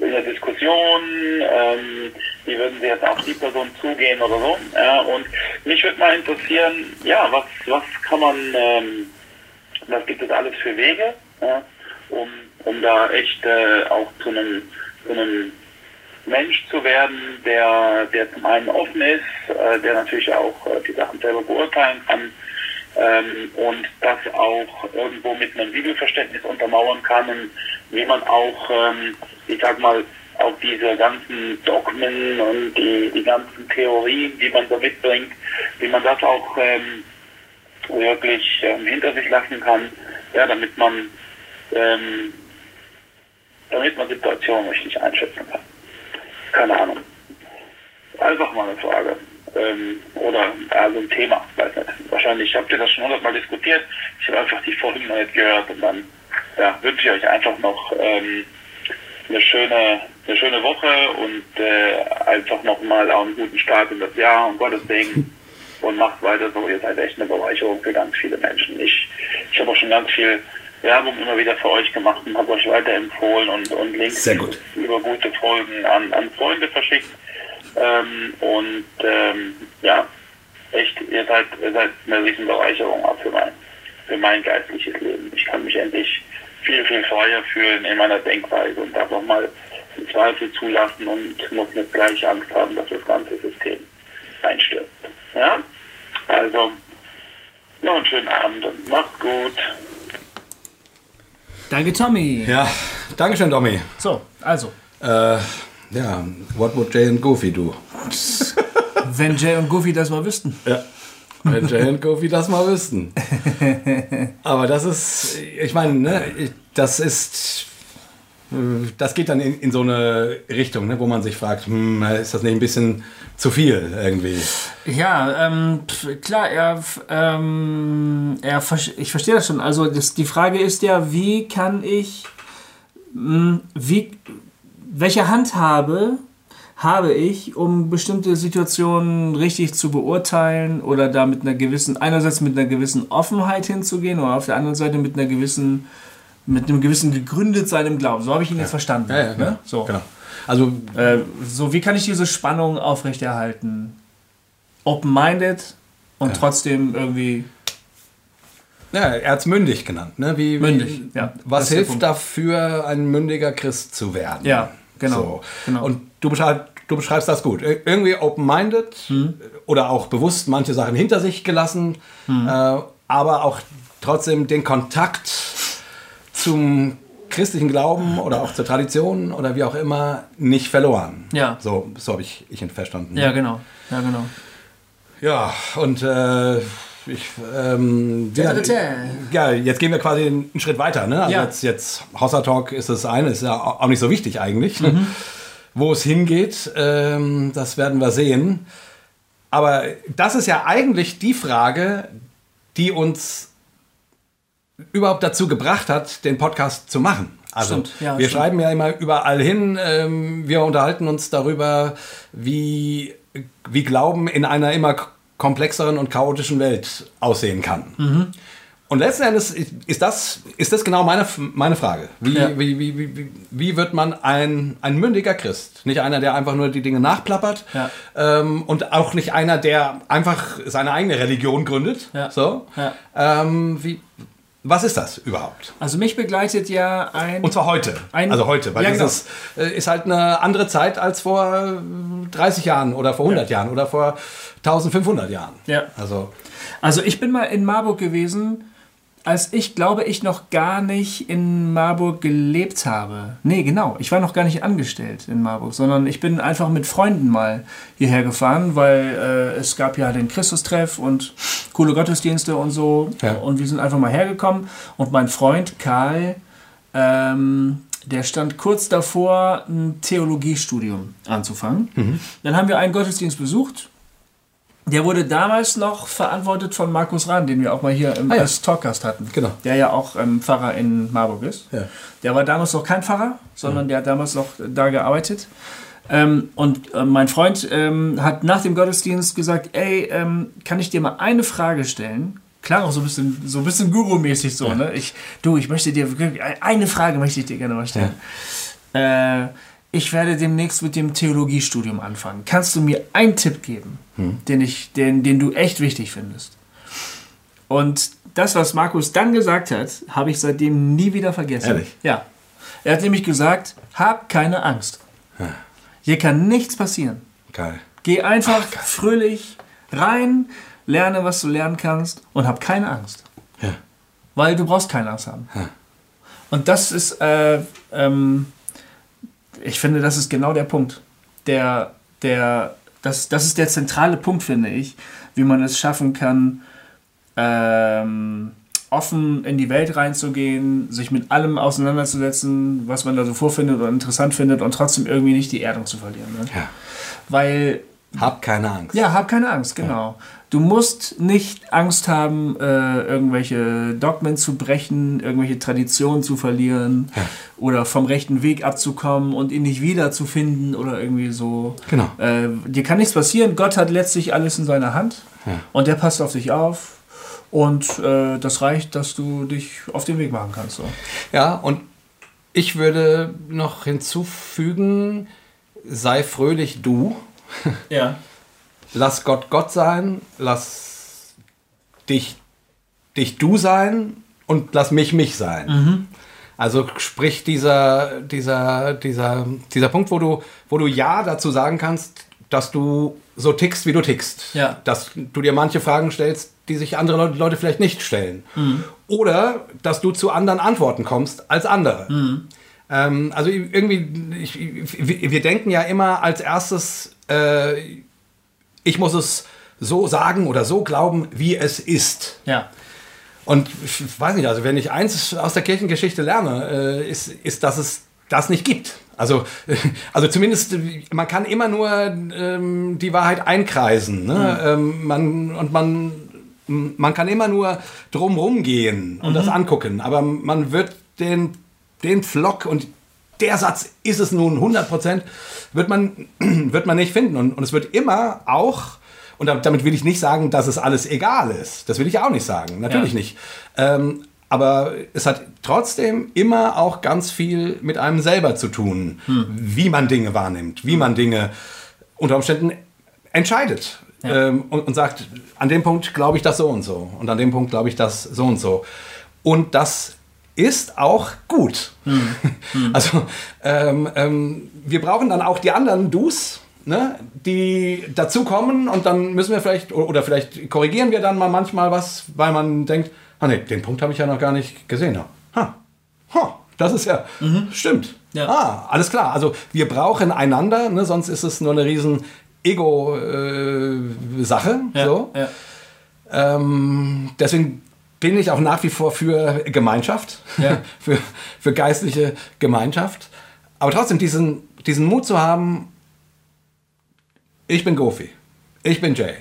in der Diskussion, ähm, wie würden sie jetzt auf die Person zugehen oder so. Ja, und mich würde mal interessieren, ja, was, was kann man, ähm, was gibt es alles für Wege, ja, um, um da echt äh, auch zu einem, zu einem Mensch zu werden, der, der zum einen offen ist, äh, der natürlich auch äh, die Sachen selber beurteilen kann ähm, und das auch irgendwo mit einem Bibelverständnis untermauern kann und wie man auch, ähm, ich sag mal, auch diese ganzen Dogmen und die, die ganzen Theorien, die man so mitbringt, wie man das auch ähm, wirklich ähm, hinter sich lassen kann, ja, damit man ähm, damit man Situationen richtig einschätzen kann. Keine Ahnung. Einfach mal eine Frage. Ähm, oder also ein Thema, weiß nicht. Wahrscheinlich habt ihr das schon hundertmal diskutiert. Ich habe einfach die Folgen noch nicht gehört und dann ja, wünsche ich euch einfach noch ähm, eine schöne eine schöne Woche und äh, einfach nochmal einen guten Start in das Jahr, um Gottes Segen. Und macht weiter so, ihr seid echt eine Bereicherung für ganz viele Menschen. Ich, ich habe auch schon ganz viel Werbung immer wieder für euch gemacht und habe euch weiterempfohlen und, und Links gut. über gute Folgen an, an Freunde verschickt. Ähm, und ähm, ja, echt, ihr seid, ihr seid eine riesen Bereicherung auch für mein, für mein geistliches Leben. Ich kann mich endlich viel, viel freier fühlen in meiner Denkweise und darf auch mal Zweifel zulassen und muss nicht gleich Angst haben, dass das ganze System einstürzt. Ja? Also, noch einen schönen Abend und macht's gut. Danke, Tommy. Ja, Dankeschön, Domi. So, also, Äh, ja, what would Jay and Goofy do? wenn Jay und Goofy das mal wüssten. Ja. Wenn Jay und Goofy das mal wüssten. Aber das ist, ich meine, ne, das ist, das geht dann in, in so eine Richtung, ne, wo man sich fragt, hm, ist das nicht ein bisschen zu viel irgendwie? Ja, ähm, klar, er, ähm, er, ich verstehe das schon. Also das, die Frage ist ja, wie kann ich, mh, wie, welche Handhabe habe ich, um bestimmte Situationen richtig zu beurteilen oder da mit einer gewissen, einerseits mit einer gewissen Offenheit hinzugehen oder auf der anderen Seite mit einer gewissen, mit einem gewissen gegründet seinem Glauben. So habe ich ihn jetzt verstanden. ne? So. Genau. Also, Äh, so, wie kann ich diese Spannung aufrechterhalten? Open-minded und trotzdem irgendwie. ja, er hat es mündig genannt. Ne? Wie, Mündig, wie, ja. Was hilft dafür, ein mündiger Christ zu werden? Ja, genau. So. genau. Und du, beschreib, du beschreibst das gut. Ir- Irgendwie open-minded Hm. oder auch bewusst manche Sachen hinter sich gelassen, Hm. äh, aber auch trotzdem den Kontakt zum christlichen Glauben oder auch zur Tradition oder wie auch immer nicht verloren. Ja. So, so habe ich, ich ihn verstanden. ja, genau. Ja, genau. Ja, und äh, ich, ähm, ja, ja, jetzt gehen wir quasi einen Schritt weiter. Ne? Also Ja. jetzt, jetzt Hossa Talk ist das eine, ist ja auch nicht so wichtig eigentlich. ne? Mhm. Wo es hingeht, ähm, das werden wir sehen. Aber das ist ja eigentlich die Frage, die uns überhaupt dazu gebracht hat, den Podcast zu machen. Also Stimmt, ja, wir stimmt. schreiben ja immer überall hin, ähm, wir unterhalten uns darüber, wie, wie Glauben in einer immer komplexeren und chaotischen Welt aussehen kann. Mhm. Und letzten Endes ist das, ist das genau meine, meine Frage. Wie, Ja. wie, wie, wie, wie, wird man ein, ein mündiger Christ? Nicht einer, der einfach nur die Dinge nachplappert Ja. ähm, und auch nicht einer, der einfach seine eigene Religion gründet. Ja. So. Ähm, wie, was ist das überhaupt? Also mich begleitet ja ein. Und zwar heute. Ein- also heute, weil Ja, genau. dieses äh, ist halt eine andere Zeit als vor äh, 30 Jahren oder vor 100 Jahren oder vor 1500 Jahren. Ja. Also, Also ich bin mal in Marburg gewesen, als ich glaube ich noch gar nicht in Marburg gelebt habe. Nee, genau. Ich war noch gar nicht angestellt in Marburg, sondern ich bin einfach mit Freunden mal hierher gefahren, weil äh, es gab ja den Christustreff und coole Gottesdienste und so. Ja. Und wir sind einfach mal hergekommen. Und mein Freund Karl, ähm, der stand kurz davor, ein Theologiestudium anzufangen. Dann haben wir einen Gottesdienst besucht. Der wurde damals noch verantwortet von Markus Rahn, den wir auch mal hier im Ah ja. Talkcast hatten. Genau. Der ja auch ähm, Pfarrer in Marburg ist. Ja. Der war damals noch kein Pfarrer, sondern der hat damals noch da gearbeitet. Ähm, und äh, mein Freund ähm, hat nach dem Gottesdienst gesagt, ey, ähm, kann ich dir mal eine Frage stellen? Klar, auch so ein bisschen, so ein bisschen Guru-mäßig so, ne? Ich, du, ich möchte dir eine Frage möchte ich dir gerne mal stellen. Äh, ich werde demnächst mit dem Theologiestudium anfangen. Kannst du mir einen Tipp geben, den, ich, den, den du echt wichtig findest? Und das, was Markus dann gesagt hat, habe ich seitdem nie wieder vergessen. Ehrlich? Ja. Er hat nämlich gesagt, hab keine Angst. Hier kann nichts passieren. Geil. Geh einfach fröhlich rein, lerne, was du lernen kannst und hab keine Angst. Ja. Weil du brauchst keine Angst haben. Ja. Und das ist, äh, ähm, ich finde, das ist genau der Punkt. Der, der, das, das ist der zentrale Punkt, finde ich, wie man es schaffen kann, ähm, offen in die Welt reinzugehen, sich mit allem auseinanderzusetzen, was man da so vorfindet oder interessant findet und trotzdem irgendwie nicht die Erdung zu verlieren. Ne? Ja. Weil Hab keine Angst. ja, hab keine Angst, genau. Du musst nicht Angst haben, äh, irgendwelche Dogmen zu brechen, irgendwelche Traditionen zu verlieren oder vom rechten Weg abzukommen und ihn nicht wiederzufinden oder irgendwie so. Genau. Äh, dir kann nichts passieren. Gott hat letztlich alles in seiner Hand Ja. und der passt auf dich auf. Und äh, das reicht, dass du dich auf den Weg machen kannst. So. Ja, und ich würde noch hinzufügen, sei fröhlich du. Ja. Lass Gott Gott sein, lass dich, dich du sein und lass mich mich sein. Also sprich dieser, dieser, dieser, dieser Punkt, wo du, wo du Ja dazu sagen kannst, dass du so tickst, wie du tickst. Ja. Dass du dir manche Fragen stellst, die sich andere Leute, vielleicht nicht stellen. Oder dass du zu anderen Antworten kommst als andere. Ähm, also irgendwie, ich, wir wir denken ja immer als erstes, äh, ich muss es so sagen oder so glauben, wie es ist. Ja. Und ich weiß nicht, also wenn ich eins aus der Kirchengeschichte lerne, äh, ist, ist, dass es das nicht gibt. Also, also zumindest, man kann immer nur ähm, die Wahrheit einkreisen. Ne? Ähm, man, und man, man kann immer nur drumrum gehen und das angucken. Aber man wird den, den Flock und der Satz ist es nun 100 Prozent, wird man, wird man nicht finden. Und, und es wird immer auch, und damit- will ich nicht sagen, dass es alles egal ist. Das will ich auch nicht sagen. Natürlich Ja. nicht. Ähm, aber es hat trotzdem immer auch ganz viel mit einem selber zu tun, wie man Dinge wahrnimmt, wie man Dinge unter Umständen entscheidet ähm, und, und sagt, an dem Punkt glaube ich das so und so und an dem Punkt glaube ich das so und so. Und das ist auch gut. Also ähm, ähm, wir brauchen dann auch die anderen Dus, ne, die dazukommen und dann müssen wir vielleicht, oder vielleicht korrigieren wir dann mal manchmal was, weil man denkt, ah nee, den Punkt habe ich ja noch gar nicht gesehen. Ha. Ha. Das ist ja, stimmt. Ja. Ah, alles klar. Also wir brauchen einander, ne, sonst ist es nur eine riesen Ego-Sache. Ja. so. ja. Ähm, deswegen bin ich auch nach wie vor für Gemeinschaft, Ja. für, für geistliche Gemeinschaft. Aber trotzdem diesen, diesen Mut zu haben, ich bin Gofi, ich bin Jay,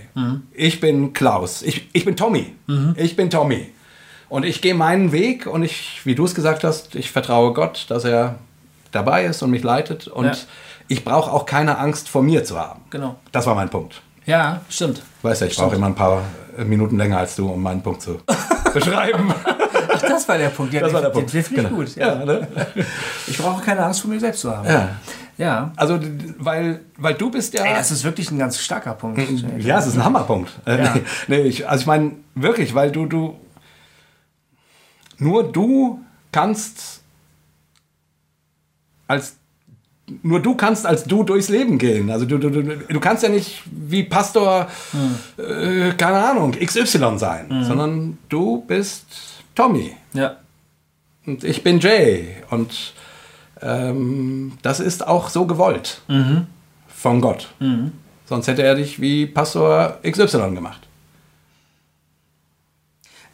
ich bin Klaus, ich, ich bin Tommy, ich bin Tommy. Und ich gehe meinen Weg und ich, wie du es gesagt hast, ich vertraue Gott, dass er dabei ist und mich leitet. Und Ja. ich brauche auch keine Angst vor mir zu haben. Genau. Das war mein Punkt. Ja, stimmt. Weißt ja, ich brauche immer ein paar Minuten länger als du, um meinen Punkt zu beschreiben. Ach, das war der Punkt. Ja, Das war der den- Punkt. Den ich Genau. gut. Ja. Ja, ne? Ich brauche keine Angst vor mir selbst zu haben. ja. Ja. Also, weil, weil du bist ja. Ey, das ist wirklich ein ganz starker Punkt. ja, es ist ein Hammerpunkt. Äh, nee, ich, also ich meine, wirklich, weil du, du. Nur du kannst als. Nur du kannst als du durchs Leben gehen. Also du, du, du, du kannst ja nicht wie Pastor, äh, keine Ahnung, XY sein, sondern du bist Tommy. Ja. Und ich bin Jay. Und ähm, das ist auch so gewollt von Gott. Sonst hätte er dich wie Pastor XY gemacht.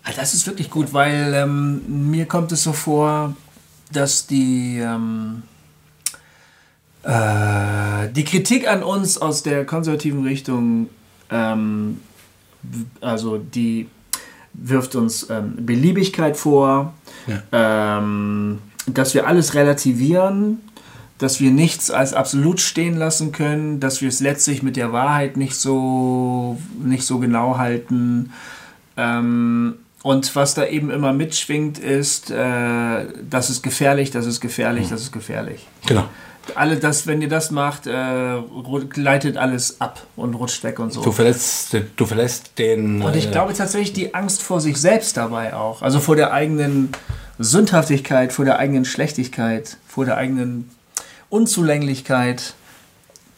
Ah, Das ist wirklich gut, weil ähm, mir kommt es so vor, dass die, ähm, äh, die Kritik an uns aus der konservativen Richtung, ähm, also die wirft uns ähm, Beliebigkeit vor, ähm, dass wir alles relativieren, dass wir nichts als absolut stehen lassen können, dass wir es letztlich mit der Wahrheit nicht so, nicht so genau halten. Ähm, und was da eben immer mitschwingt, ist, äh, das ist gefährlich, das ist gefährlich, das ist gefährlich. Genau. Alle das, wenn ihr das macht, äh, gleitet alles ab und rutscht weg und so. Du verlässt, du verlässt den. Und ich äh, glaube tatsächlich die Angst vor sich selbst dabei auch. Also vor der eigenen Sündhaftigkeit, vor der eigenen Schlechtigkeit, vor der eigenen Unzulänglichkeit.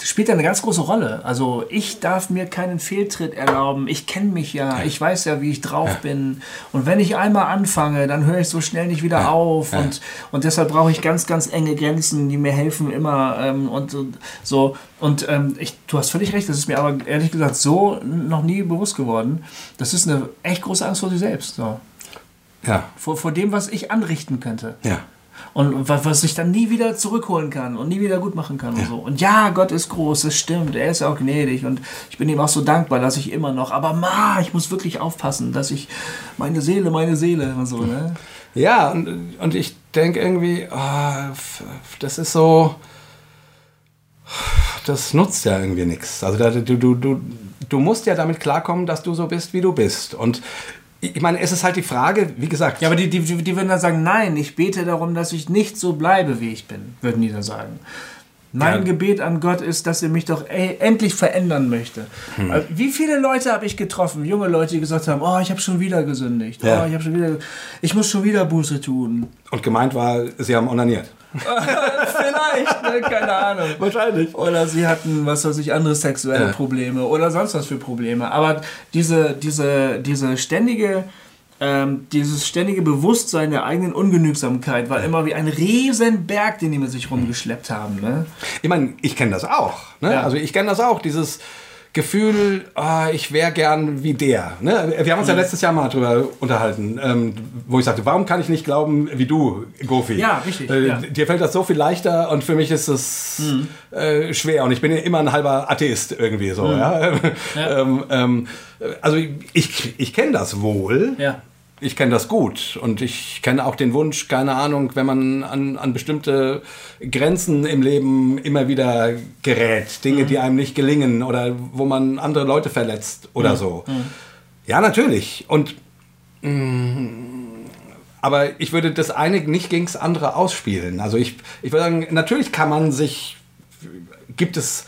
Spielt ja eine ganz große Rolle. Also ich darf mir keinen Fehltritt erlauben. Ich kenne mich ja. Ich weiß ja, wie ich drauf ja. bin. Und wenn ich einmal anfange, dann höre ich so schnell nicht wieder ja. auf. Und, und deshalb brauche ich ganz, ganz enge Grenzen, die mir helfen immer. Ähm, und, und, so. Und ähm, ich, du hast völlig recht. Das ist mir aber ehrlich gesagt so noch nie bewusst geworden. Das ist eine echt große Angst vor sich selbst. So. Ja. Vor, vor dem, was ich anrichten könnte. Ja und was, ich dann nie wieder zurückholen kann und nie wieder gut machen kann ja. und so. Und ja, Gott ist groß, das stimmt, er ist auch gnädig und ich bin ihm auch so dankbar, dass ich immer noch, aber ma, ich muss wirklich aufpassen, dass ich meine Seele, meine Seele und so, ne? Ja, und, und ich denke irgendwie, oh, das ist so, das nutzt ja irgendwie nichts. Also du, du, du, du musst ja damit klarkommen, dass du so bist, wie du bist. Und ich meine, es ist halt die Frage, wie gesagt. Ja, aber die, die, die würden dann sagen, nein, ich bete darum, dass ich nicht so bleibe, wie ich bin, würden die dann sagen. Mein ja. Gebet an Gott ist, dass er mich doch ey, endlich verändern möchte. Hm. Also, wie viele Leute habe ich getroffen, junge Leute, die gesagt haben, oh, ich habe schon wieder gesündigt, ja. oh, ich habe schon wieder, ich muss schon wieder Buße tun. Und gemeint war, sie haben onaniert. Vielleicht, ne? keine Ahnung. Wahrscheinlich. Oder sie hatten, was weiß ich, andere sexuelle ja. Probleme oder sonst was für Probleme. Aber diese, diese, diese ständige ähm, dieses ständige Bewusstsein der eigenen Ungenügsamkeit war immer wie ein Riesenberg, den die mit sich rumgeschleppt haben. Ne? Ich meine, ich kenne das auch. Ne? Ja. Also ich kenne das auch, dieses Gefühl, oh, ich wäre gern wie der. Ne? Wir haben uns ja mhm. letztes Jahr mal darüber unterhalten, ähm, wo ich sagte, warum kann ich nicht glauben wie du, Gofi? Ja, richtig. Äh, ja. Dir fällt das so viel leichter und für mich ist es mhm. äh, schwer und ich bin ja immer ein halber Atheist irgendwie so. Mhm. Ja? ähm, ähm, also ich, ich kenne das wohl. Ja ich kenne das gut und ich kenne auch den Wunsch, keine Ahnung, wenn man an, an bestimmte Grenzen im Leben immer wieder gerät, Dinge, mhm. die einem nicht gelingen oder wo man andere Leute verletzt oder mhm. so. Mhm. Ja, natürlich. Und mh, mm, aber ich würde das eine nicht gegen das andere ausspielen. Also ich, ich würde sagen, natürlich kann man sich, gibt es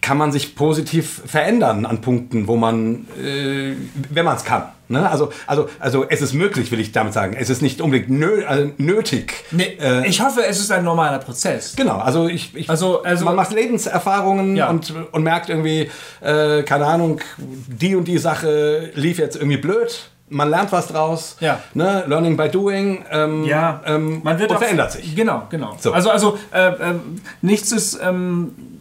kann man sich positiv verändern an Punkten, wo man, äh, wenn man es kann. Ne? Also, also, also es ist möglich, will ich damit sagen. Es ist nicht unbedingt nö also nötig. Nee, äh, ich hoffe, es ist ein normaler Prozess. Genau, also ich, ich also, also man macht Lebenserfahrungen ja. und, und merkt irgendwie, äh, keine Ahnung, die und die Sache lief jetzt irgendwie blöd man lernt was draus. Ja. Ne? Learning by doing. Ähm, ja. Ähm, man wird und verändert sich. Genau, genau. So. Also, also äh, äh, nichts ist ähm,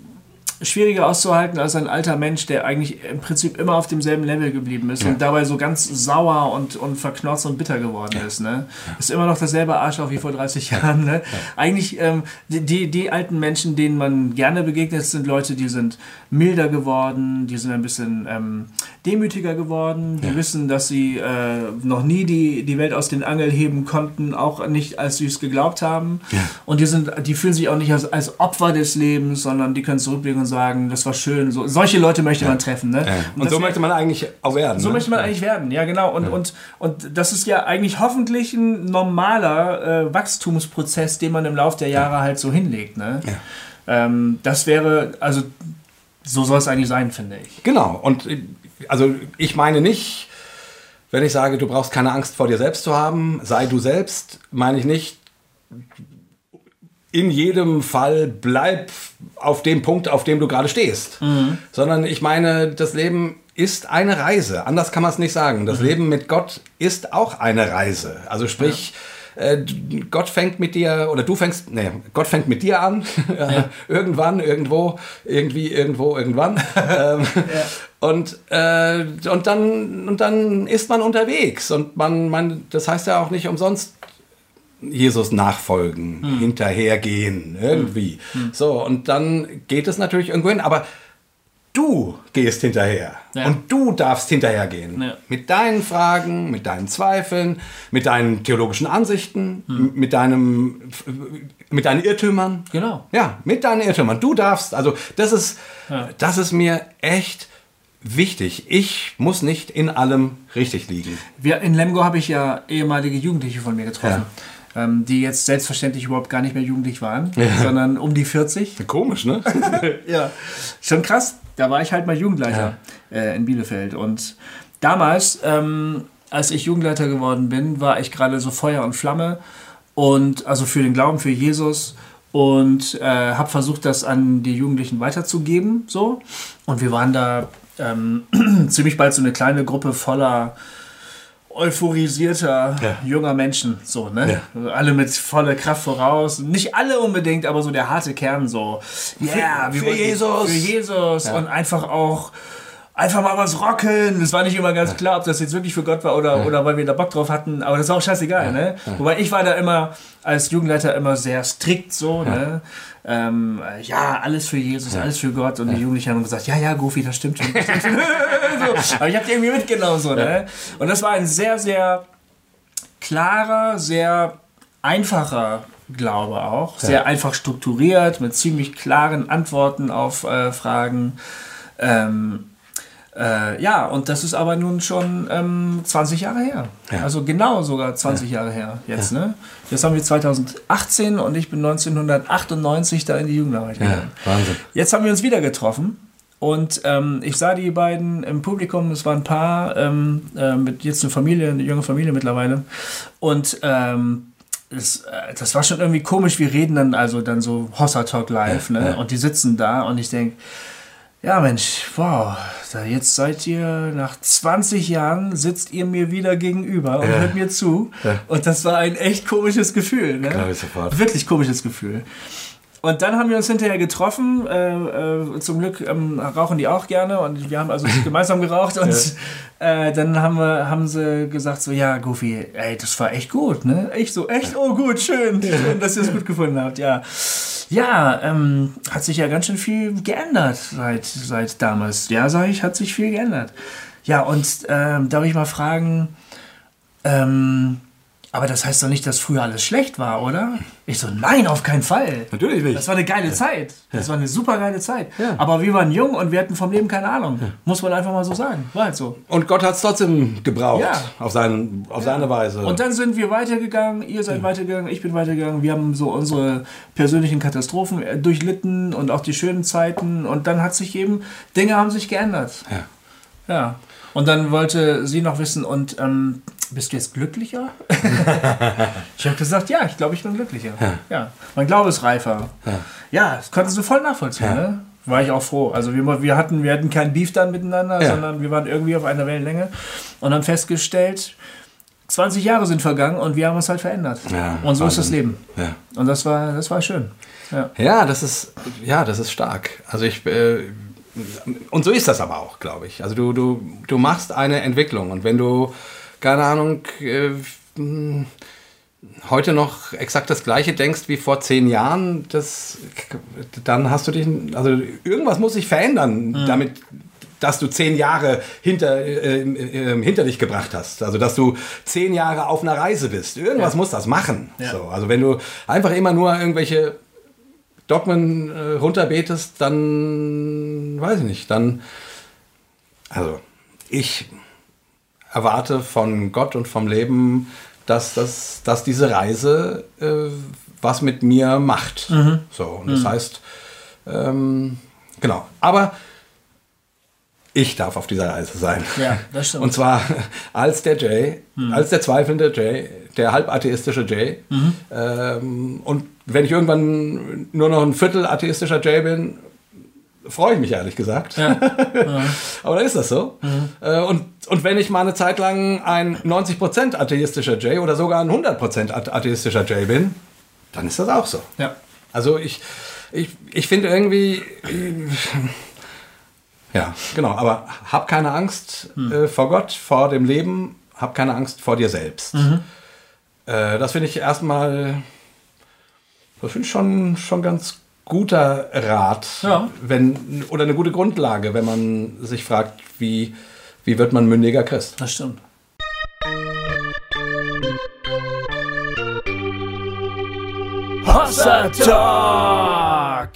schwieriger auszuhalten als ein alter Mensch, der eigentlich im Prinzip immer auf demselben Level geblieben ist ja. und dabei so ganz sauer und, und verknotzt und bitter geworden ja. ist. Ne? Ist immer noch dasselbe Arschloch wie vor 30 Jahren. Ne? Eigentlich ähm, die, die alten Menschen, denen man gerne begegnet, sind Leute, die sind milder geworden, die sind ein bisschen ähm, demütiger geworden, die wissen, dass sie äh, noch nie die, die Welt aus den Angeln heben konnten, auch nicht, als sie es geglaubt haben. Und die, sind, die fühlen sich auch nicht als, als Opfer des Lebens, sondern die können zurückblicken und sagen, das war schön. So, solche Leute möchte ja. man treffen. Ne? Ja. Und, und so möchte man eigentlich auch werden. So ne? möchte man eigentlich werden, ja genau. Und, ja. Und, und das ist ja eigentlich hoffentlich ein normaler äh, Wachstumsprozess, den man im Laufe der Jahre halt so hinlegt. Ne? Ähm, das wäre, also so soll es eigentlich sein, finde ich. Genau. Und also ich meine nicht, wenn ich sage, du brauchst keine Angst vor dir selbst zu haben, sei du selbst, meine ich nicht, in jedem Fall bleib auf dem Punkt, auf dem du gerade stehst. Mhm. Sondern ich meine, das Leben ist eine Reise. Anders kann man es nicht sagen. Das mhm. Leben mit Gott ist auch eine Reise. Also sprich, ja. äh, Gott fängt mit dir, oder du fängst, nee, Gott fängt mit dir an. Ja. irgendwann, irgendwo, irgendwie, irgendwo, irgendwann. ähm, ja. Und, äh, und, dann, und dann ist man unterwegs. Und man, man, das heißt ja auch nicht umsonst Jesus nachfolgen, hm. hinterhergehen, irgendwie. Hm. hm. So, und dann geht es natürlich irgendwo hin, aber du gehst hinterher ja. und du darfst hinterhergehen. Ja. Mit deinen Fragen, mit deinen Zweifeln, mit deinen theologischen Ansichten, hm. mit deinem mit deinen Irrtümern. Genau. Ja, mit deinen Irrtümern. Du darfst, also das ist ja. das ist mir echt wichtig. Ich muss nicht in allem richtig liegen. Wir, in Lemgo habe ich ja ehemalige Jugendliche von mir getroffen. Ähm, die jetzt selbstverständlich überhaupt gar nicht mehr jugendlich waren, ja. sondern um die 40. Komisch, ne? ja, schon krass. Da war ich halt mal Jugendleiter ja. äh, in Bielefeld. Und damals, ähm, als ich Jugendleiter geworden bin, war ich gerade so Feuer und Flamme und also für den Glauben, für Jesus und äh, habe versucht, das an die Jugendlichen weiterzugeben. So. Und wir waren da ähm, ziemlich bald so eine kleine Gruppe voller euphorisierter Ja. junger Menschen, so, ne? Alle mit voller Kraft voraus. Nicht alle unbedingt, aber so der harte Kern so. Ja, wir für wollten- Jesus. Für Jesus und einfach auch einfach mal was rocken. Es war nicht immer ganz klar, ob das jetzt wirklich für Gott war oder, oder weil wir da Bock drauf hatten, aber das war auch scheißegal, ne? Wobei ich war da immer als Jugendleiter immer sehr strikt so, ne? Ähm, ja, alles für Jesus, alles für Gott und die Jugendlichen haben gesagt, ja, ja, Goofy, das stimmt schon. Das stimmt schon. so. Aber ich habe die irgendwie mitgenommen so, ne? Und das war ein sehr, sehr klarer, sehr einfacher Glaube auch. Sehr einfach strukturiert, mit ziemlich klaren Antworten auf äh, Fragen. Ähm, äh, ja, und das ist aber nun schon ähm, 20 Jahre her. Ja. Also genau sogar 20 Jahre her jetzt. Ne? Jetzt haben wir 2018 und ich bin 1998 da in die Jugendarbeit gegangen. Wahnsinn. Jetzt haben wir uns wieder getroffen und ähm, ich sah die beiden im Publikum, es waren ein Paar, ähm, äh, mit jetzt eine Familie, eine junge Familie mittlerweile. Und ähm, es, äh, das war schon irgendwie komisch, wir reden dann also dann so Hossa Talk live, Ja, ne? ja. Und die sitzen da und ich denke, ja Mensch, wow, da jetzt seid ihr nach 20 Jahren sitzt ihr mir wieder gegenüber und Ja. hört mir zu. Ja. Und das war ein echt komisches Gefühl. Ne? Sofort. Wirklich komisches Gefühl. Und dann haben wir uns hinterher getroffen. Äh, äh, zum Glück ähm, rauchen die auch gerne und wir haben also gemeinsam geraucht. Und äh, dann haben, wir, haben sie gesagt: So, ja, Goofy, ey, das war echt gut, ne? Ich so, echt? Oh, gut, schön, schön, dass ihr es gut gefunden habt, ja. Ja, ähm, hat sich ja ganz schön viel geändert seit, seit damals. Ja, sage ich, hat sich viel geändert. Ja, und ähm, darf ich mal fragen, ähm, aber das heißt doch nicht, dass früher alles schlecht war, oder? Ich so, nein, auf keinen Fall. Natürlich nicht. Das war eine geile Zeit. Das war eine super geile Zeit. Ja. Aber wir waren jung und wir hatten vom Leben keine Ahnung. Muss man einfach mal so sagen. War halt so. Und Gott hat es trotzdem gebraucht. Ja. Auf, seinen, auf seine Weise. Und dann sind wir weitergegangen, ihr seid weitergegangen, ich bin weitergegangen. Wir haben so unsere persönlichen Katastrophen äh, durchlitten und auch die schönen Zeiten. Und dann hat sich eben, Dinge haben sich geändert. ja. Ja. Und dann wollte sie noch wissen, und ähm, bist du jetzt glücklicher? ich habe gesagt, ja, ich glaube, ich bin glücklicher. Ja. Mein Glaube ist reifer. Ja, das konntest du voll nachvollziehen, Ja. ne? War ich auch froh. Also wir, wir, hatten, wir hatten kein Beef dann miteinander, Ja. sondern wir waren irgendwie auf einer Wellenlänge und haben festgestellt, 20 Jahre sind vergangen und wir haben uns halt verändert. Ja, und so ist das Wahnsinn. Leben. Ja. Und das war, das war schön. Ja. Ja, das ist, ja, das ist stark. Also ich, äh, und so ist das aber auch, glaube ich. Also du, du, du machst eine Entwicklung und wenn du, keine Ahnung, äh, mh, heute noch exakt das Gleiche denkst wie vor zehn Jahren, das, dann hast du dich, also irgendwas muss sich verändern, damit dass du zehn Jahre hinter, äh, äh, hinter dich gebracht hast. Also, dass du zehn Jahre auf einer Reise bist. Irgendwas muss das machen. Ja. So, also, wenn du einfach immer nur irgendwelche Dogmen äh, runterbetest, dann weiß ich nicht, dann also ich erwarte von Gott und vom Leben, dass, das, dass diese Reise äh, was mit mir macht. So, und das heißt, ähm, genau. Aber ich darf auf dieser Reise sein. Ja, das stimmt. Und zwar als der Jay, als der zweifelnde Jay, der halbatheistische Jay. Ähm, und wenn ich irgendwann nur noch ein Viertel atheistischer Jay bin, freue ich mich ehrlich gesagt. Aber dann ist das so. Äh, und, und wenn ich mal eine Zeit lang ein 90% atheistischer Jay oder sogar ein 100% ath- atheistischer Jay bin, dann ist das auch so. Ja. Also ich, ich, ich finde irgendwie, ja, genau, aber hab keine Angst äh, vor Gott, vor dem Leben, hab keine Angst vor dir selbst. Äh, das finde ich erstmal, das finde ich schon, schon ganz guter Rat, Ja. wenn, oder eine gute Grundlage, wenn man sich fragt, wie, wie wird man mündiger Christ. Das stimmt. Hossa Talk!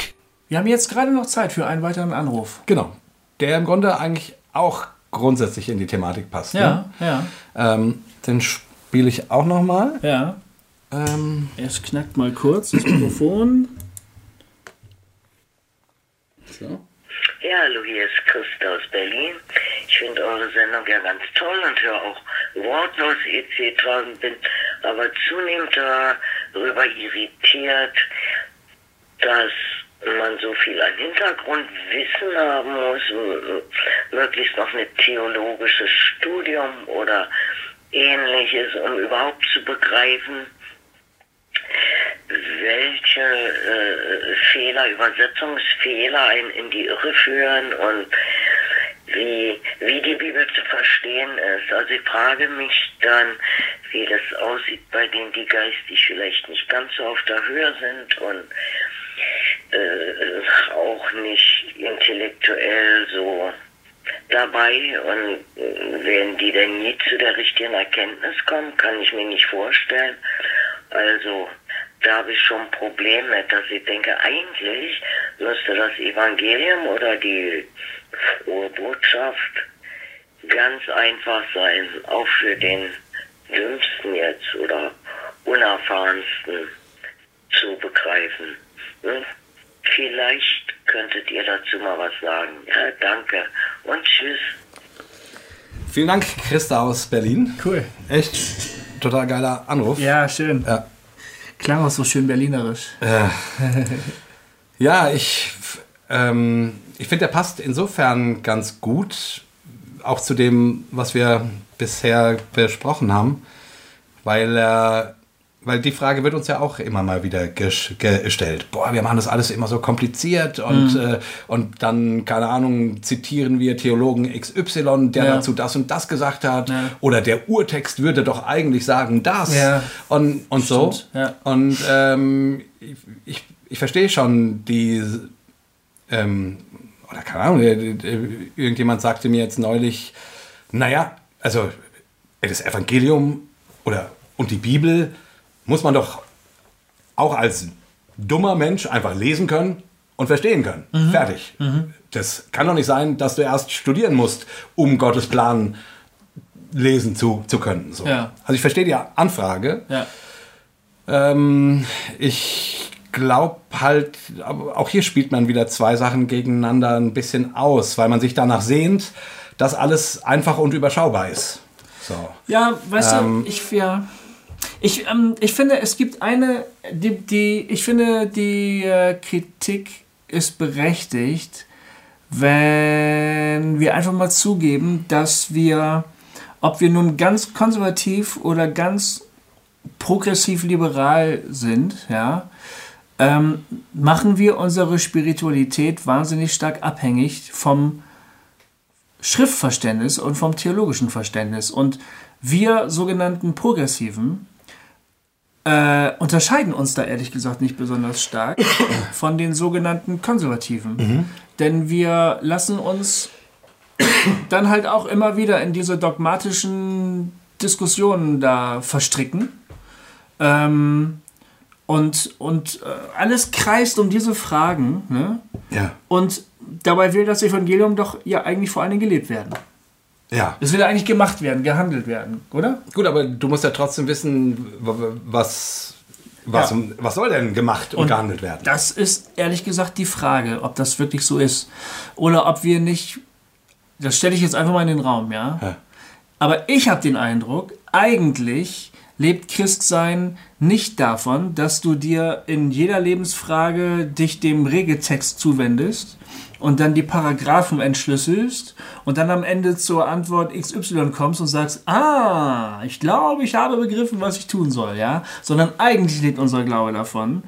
Wir haben jetzt gerade noch Zeit für einen weiteren Anruf. Genau, der im Grunde eigentlich auch grundsätzlich in die Thematik passt. Ja, Ne? ja, Ähm, den spiele ich auch noch mal. ja. Ähm, Es knackt mal kurz das Mikrofon. so. Ja, hallo, hier ist Christa aus Berlin. Ich finde eure Sendung ja ganz toll und höre auch wortlos EC3 und bin aber zunehmend darüber irritiert, dass man so viel an Hintergrundwissen haben muss, möglichst noch ein theologisches Studium oder ähnliches, um überhaupt zu begreifen, welche äh, Fehler, Übersetzungsfehler einen in die Irre führen und wie, wie die Bibel zu verstehen ist. Also ich frage mich dann, wie das aussieht bei denen, die geistig vielleicht nicht ganz so auf der Höhe sind und äh, auch nicht intellektuell so dabei und äh, werden die denn nie zu der richtigen Erkenntnis kommen, kann ich mir nicht vorstellen. Also da habe ich schon ein Problem mit, dass ich denke, eigentlich müsste das Evangelium oder die frohe Botschaft ganz einfach sein, auch für den Dümmsten jetzt oder Unerfahrensten zu begreifen. Hm? Vielleicht könntet ihr dazu mal was sagen. Ja, danke und tschüss. Vielen Dank, Christa aus Berlin. Cool. Echt total geiler Anruf. Ja, schön. Ja. Klang auch so schön berlinerisch. Ja, ich, ähm, ich finde, der passt insofern ganz gut, auch zu dem, was wir bisher besprochen haben, weil er. Weil die Frage wird uns ja auch immer mal wieder ges- gestellt. Boah, wir machen das alles immer so kompliziert und, äh, und dann, keine Ahnung, zitieren wir Theologen XY, der Ja. dazu das und das gesagt hat. Ja. Oder der Urtext würde doch eigentlich sagen das. Ja. Und, und so. Stimmt, ja. Und ähm, ich, ich, verstehe schon die, ähm, oder keine Ahnung, der- der- irgendjemand sagte mir jetzt neulich, naja, also das Evangelium oder und die Bibel muss man doch auch als dummer Mensch einfach lesen können und verstehen können. Mhm. Fertig. Das kann doch nicht sein, dass du erst studieren musst, um Gottes Plan lesen zu, zu können. So. Ja. Also ich verstehe die Anfrage. Ja. Ähm, ich glaube halt, auch hier spielt man wieder zwei Sachen gegeneinander ein bisschen aus, weil man sich danach sehnt, dass alles einfach und überschaubar ist. So. Ja, weißt Ähm. du, ich, ja, ich, ähm, ich finde, es gibt eine, die, die ich finde, die äh, Kritik ist berechtigt, wenn wir einfach mal zugeben, dass wir, ob wir nun ganz konservativ oder ganz progressiv liberal sind, ja, ähm, machen wir unsere Spiritualität wahnsinnig stark abhängig vom Schriftverständnis und vom theologischen Verständnis. Und wir sogenannten Progressiven äh, unterscheiden uns da ehrlich gesagt nicht besonders stark von den sogenannten Konservativen. Denn wir lassen uns dann halt auch immer wieder in diese dogmatischen Diskussionen da verstricken. Ähm, und und äh, alles kreist um diese Fragen. Ne? Ja. Und dabei will das Evangelium doch ja eigentlich vor allen Dingen gelebt werden. Ja. Es will ja eigentlich gemacht werden, gehandelt werden, oder? Gut, aber du musst ja trotzdem wissen, was, was, Ja. was soll denn gemacht und, gehandelt werden. Das ist ehrlich gesagt die Frage, ob das wirklich so ist. Oder ob wir nicht. Das stelle ich jetzt einfach mal in den Raum, ja? Ja. Aber ich habe den Eindruck, eigentlich lebt Christsein nicht davon, dass du dir in jeder Lebensfrage dich dem Regeltext zuwendest und dann die Paragraphen entschlüsselst und dann am Ende zur Antwort XY kommst und sagst, ah, ich glaube, ich habe begriffen, was ich tun soll, ja? Sondern eigentlich lebt unser Glaube davon,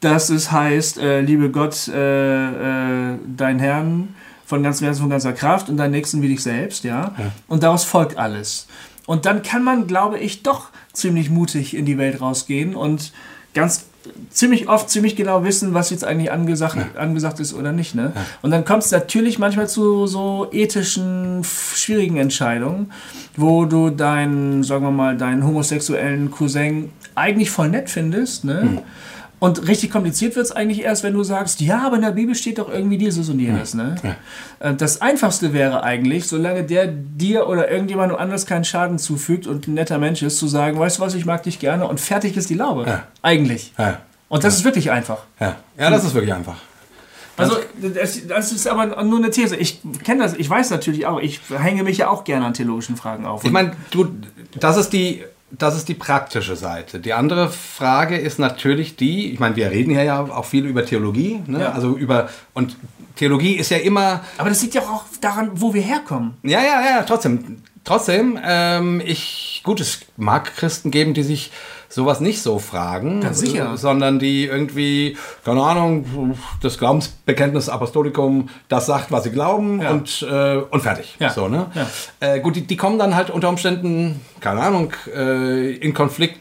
dass es heißt, äh, liebe Gott, äh, äh, dein Herrn von ganzem Herzen, von ganzer Kraft und deinen Nächsten wie dich selbst, ja? Und daraus folgt alles. Und dann kann man, glaube ich, doch ziemlich mutig in die Welt rausgehen und ganz ziemlich oft ziemlich genau wissen, was jetzt eigentlich angesagt, angesagt ist oder nicht. Ne? Und dann kommt es natürlich manchmal zu so ethischen, schwierigen Entscheidungen, wo du deinen, sagen wir mal, deinen homosexuellen Cousin eigentlich voll nett findest. Ne? Und richtig kompliziert wird es eigentlich erst, wenn du sagst, ja, aber in der Bibel steht doch irgendwie dieses und jenes. Ne? Äh, Das Einfachste wäre eigentlich, solange der dir oder irgendjemandem anders keinen Schaden zufügt und ein netter Mensch ist, zu sagen, weißt du was, ich mag dich gerne und fertig ist die Laube. Ja. Eigentlich. Ja. Und das ist wirklich einfach. Ja. ja, das ist wirklich einfach. Also, das, das ist aber nur eine These. Ich kenne das, ich weiß natürlich auch, ich hänge mich ja auch gerne an theologischen Fragen auf. Ich meine, du, das ist die das ist die praktische Seite. Die andere Frage ist natürlich die, ich meine, wir reden hier ja auch viel über Theologie, ne? Ja. also über, und Theologie ist ja immer, Aber das liegt ja auch daran, wo wir herkommen. ja, ja, ja, trotzdem, trotzdem, ähm, ich, gut, es mag Christen geben, die sich sowas nicht so fragen, Ganz sicher. äh, sondern die irgendwie, keine Ahnung, das Glaubensbekenntnis Apostolikum, das sagt, was sie glauben Ja. und, äh, und fertig. Ja. So, ne? Ja. Äh, gut, die, die kommen dann halt unter Umständen, keine Ahnung, äh, in Konflikt,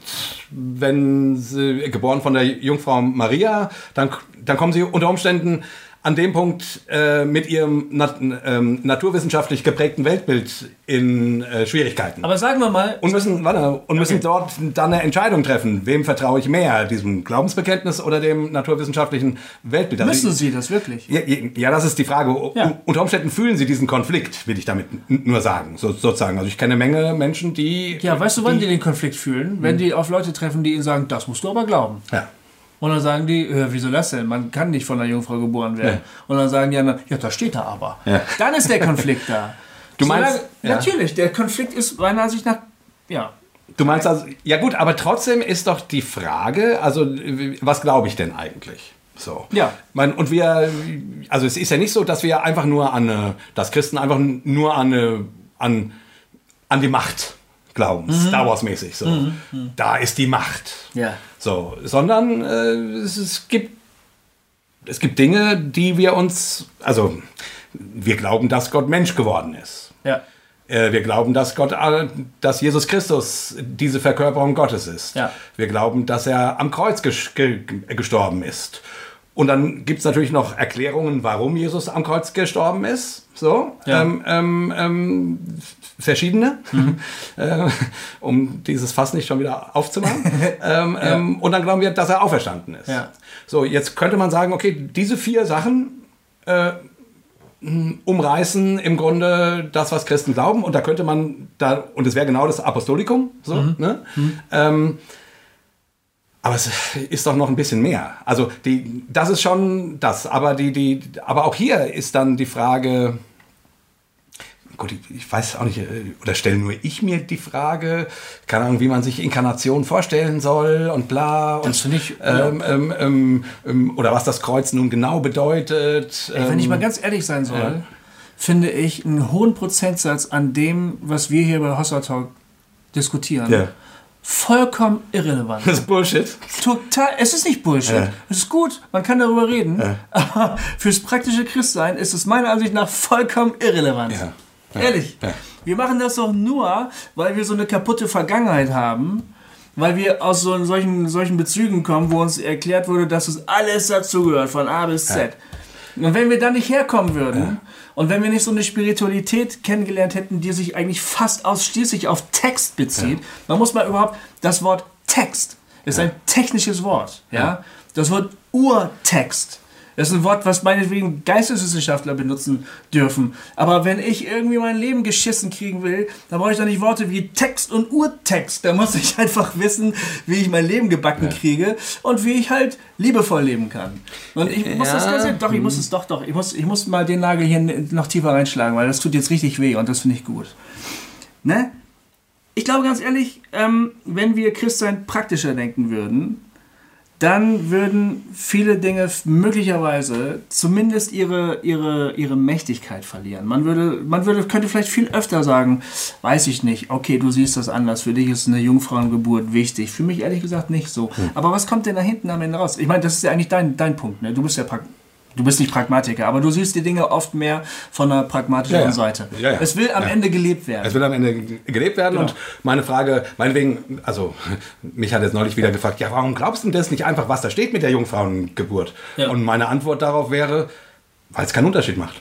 wenn sie geboren von der Jungfrau Maria, dann, dann kommen sie unter Umständen an dem Punkt äh, mit ihrem nat ähm, naturwissenschaftlich geprägten Weltbild in äh, Schwierigkeiten. Aber sagen wir mal, und müssen, warte, und müssen dort dann eine Entscheidung treffen. Wem vertraue ich mehr? Diesem Glaubensbekenntnis oder dem naturwissenschaftlichen Weltbild? Also müssen Sie das wirklich? ja, ja, das ist die Frage. Ja. Unter Umständen fühlen sie diesen Konflikt, will ich damit nur sagen, so, sozusagen. Also ich kenne eine Menge Menschen, die... Ja, weißt du, wann die den Konflikt fühlen? Wenn die auf Leute treffen, die ihnen sagen, das musst du aber glauben. Ja. Und dann sagen die, äh, wieso das denn? Man kann nicht von einer Jungfrau geboren werden. Und dann sagen die anderen, ja, das steht da aber. Ja. Dann ist der Konflikt da. Du meinst- Solange- ja. Natürlich, der Konflikt ist meiner Ansicht nach, ja. Du meinst also, ja gut, aber trotzdem ist doch die Frage, also was glaube ich denn eigentlich? So. Ja. Mein, und wir, also es ist ja nicht so, dass wir einfach nur an, äh, dass Christen einfach nur an, äh, an, an die Macht glauben, Star Wars mäßig. So. Da ist die Macht. Ja. So, sondern äh, es, es gibt es gibt Dinge, die wir uns, also wir glauben, dass Gott Mensch geworden ist. Ja. Äh, Wir glauben, dass Gott, äh, dass Jesus Christus diese Verkörperung Gottes ist. Ja. Wir glauben, dass er am Kreuz ges ge gestorben ist. Und dann gibt es natürlich noch Erklärungen, warum Jesus am Kreuz gestorben ist. So, Ja. ähm, ähm, ähm, verschiedene, äh, um dieses Fass nicht schon wieder aufzumachen. ähm, ähm, und dann glauben wir, dass er auferstanden ist. Ja. So, jetzt könnte man sagen, okay, diese vier Sachen äh, umreißen im Grunde das, was Christen glauben. Und da könnte man da, und es wäre genau das Apostolikum, so, ne? Ähm, aber es ist doch noch ein bisschen mehr. Also die, das ist schon das. Aber, die, die, aber auch hier ist dann die Frage, gut, ich, weiß auch nicht, äh, oder stelle nur ich mir die Frage, keine Ahnung, wie man sich Inkarnation vorstellen soll und bla. Und, Das finde ich- ähm, ähm, ähm, ähm, oder was das Kreuz nun genau bedeutet. Wenn ähm, ich mal ganz ehrlich sein soll, finde ich einen hohen Prozentsatz an dem, was wir hier bei Hossa Talk diskutieren, Ja. Vollkommen irrelevant. Das ist Bullshit. Total, es ist nicht Bullshit. Ja. Es ist gut, man kann darüber reden. Aber fürs praktische Christsein ist es meiner Ansicht nach vollkommen irrelevant. Ja. Ja. Ehrlich. Ja. Wir machen das doch nur, weil wir so eine kaputte Vergangenheit haben. Weil wir aus so solchen, solchen Bezügen kommen, wo uns erklärt wurde, dass es alles dazugehört, von A bis Z. Und wenn wir da nicht herkommen würden und wenn wir nicht so eine Spiritualität kennengelernt hätten, die sich eigentlich fast ausschließlich auf Text bezieht, man muss mal überhaupt das Wort Text ist ein technisches Wort. Ja? Das Wort Urtext das ist ein Wort, was meinetwegen Geisteswissenschaftler benutzen dürfen. Aber wenn ich irgendwie mein Leben geschissen kriegen will, dann brauche ich doch nicht Worte wie Text und Urtext. Da muss ich einfach wissen, wie ich mein Leben gebacken kriege und wie ich halt liebevoll leben kann. Und ich muss das Ja. Ganze, doch, ich muss es doch, doch. Ich muss, ich muss mal den Nagel hier noch tiefer reinschlagen, weil das tut jetzt richtig weh und das finde ich gut. Ne? Ich glaube ganz ehrlich, ähm, wenn wir Christsein praktischer denken würden, dann würden viele Dinge möglicherweise zumindest ihre, ihre, ihre Mächtigkeit verlieren. Man würde, man würde, könnte vielleicht viel öfter sagen, weiß ich nicht, okay, du siehst das anders, für dich ist eine Jungfrauengeburt wichtig. Für mich ehrlich gesagt nicht so. Aber was kommt denn da hinten am Ende raus? Ich meine, das ist ja eigentlich dein, dein Punkt. Ne? Du bist ja Du bist nicht Pragmatiker, aber du siehst die Dinge oft mehr von einer pragmatischeren Ja, ja. Seite. Ja. Es will am. Ende gelebt werden. Es will am Ende ge- gelebt werden Genau. und meine Frage, meinetwegen, also mich hat jetzt neulich wieder gefragt, ja, warum glaubst du denn das nicht einfach, was da steht mit der Jungfrauengeburt? Und meine Antwort darauf wäre, weil es keinen Unterschied macht.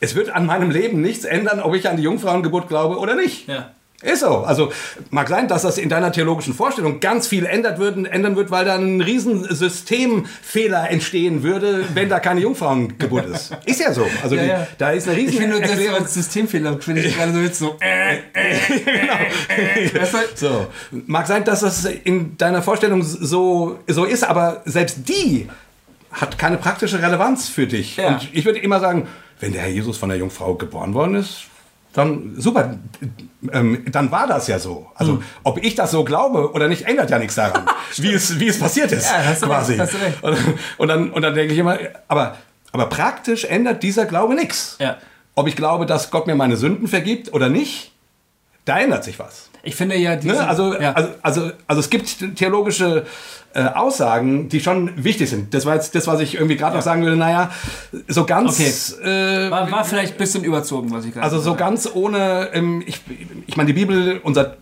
Es wird an meinem Leben nichts ändern, ob ich an die Jungfrauengeburt glaube oder nicht. Ja. Ist so. Also mag sein, dass das in deiner theologischen Vorstellung ganz viel ändert würden, ändern wird, weil da ein riesen Systemfehler entstehen würde, wenn da keine Jungfrauengeburt ist. Ist ja so. Also Ja, die, ja. da ist eine riesen Ich finde, das Erklärung. als Systemfehler finde ich gerade so jetzt so. Äh, äh, Weißt du? So, mag sein, dass das in deiner Vorstellung so, so ist, aber selbst die hat keine praktische Relevanz für dich. Ja. Und ich würde immer sagen, wenn der Herr Jesus von der Jungfrau geboren worden ist, dann super, ähm, dann war das ja so. Also Hm. ob ich das so glaube oder nicht, ändert ja nichts daran, wie, es, wie es passiert ist. Ja, hast quasi. recht, hast recht. Und, und, dann, und dann denke ich immer, aber, aber praktisch ändert dieser Glaube nichts. Ja. Ob ich glaube, dass Gott mir meine Sünden vergibt oder nicht, da ändert sich was. Ich finde ja diese, Ne? Also, ja. also, also, also es gibt theologische äh, Aussagen, die schon wichtig sind. Das war jetzt das, was ich irgendwie gerade noch sagen würde. Naja, so ganz, äh, war, war vielleicht ein bisschen überzogen, was ich gerade also so habe. ganz ohne, ähm, ich, ich meine, die Bibel, unser,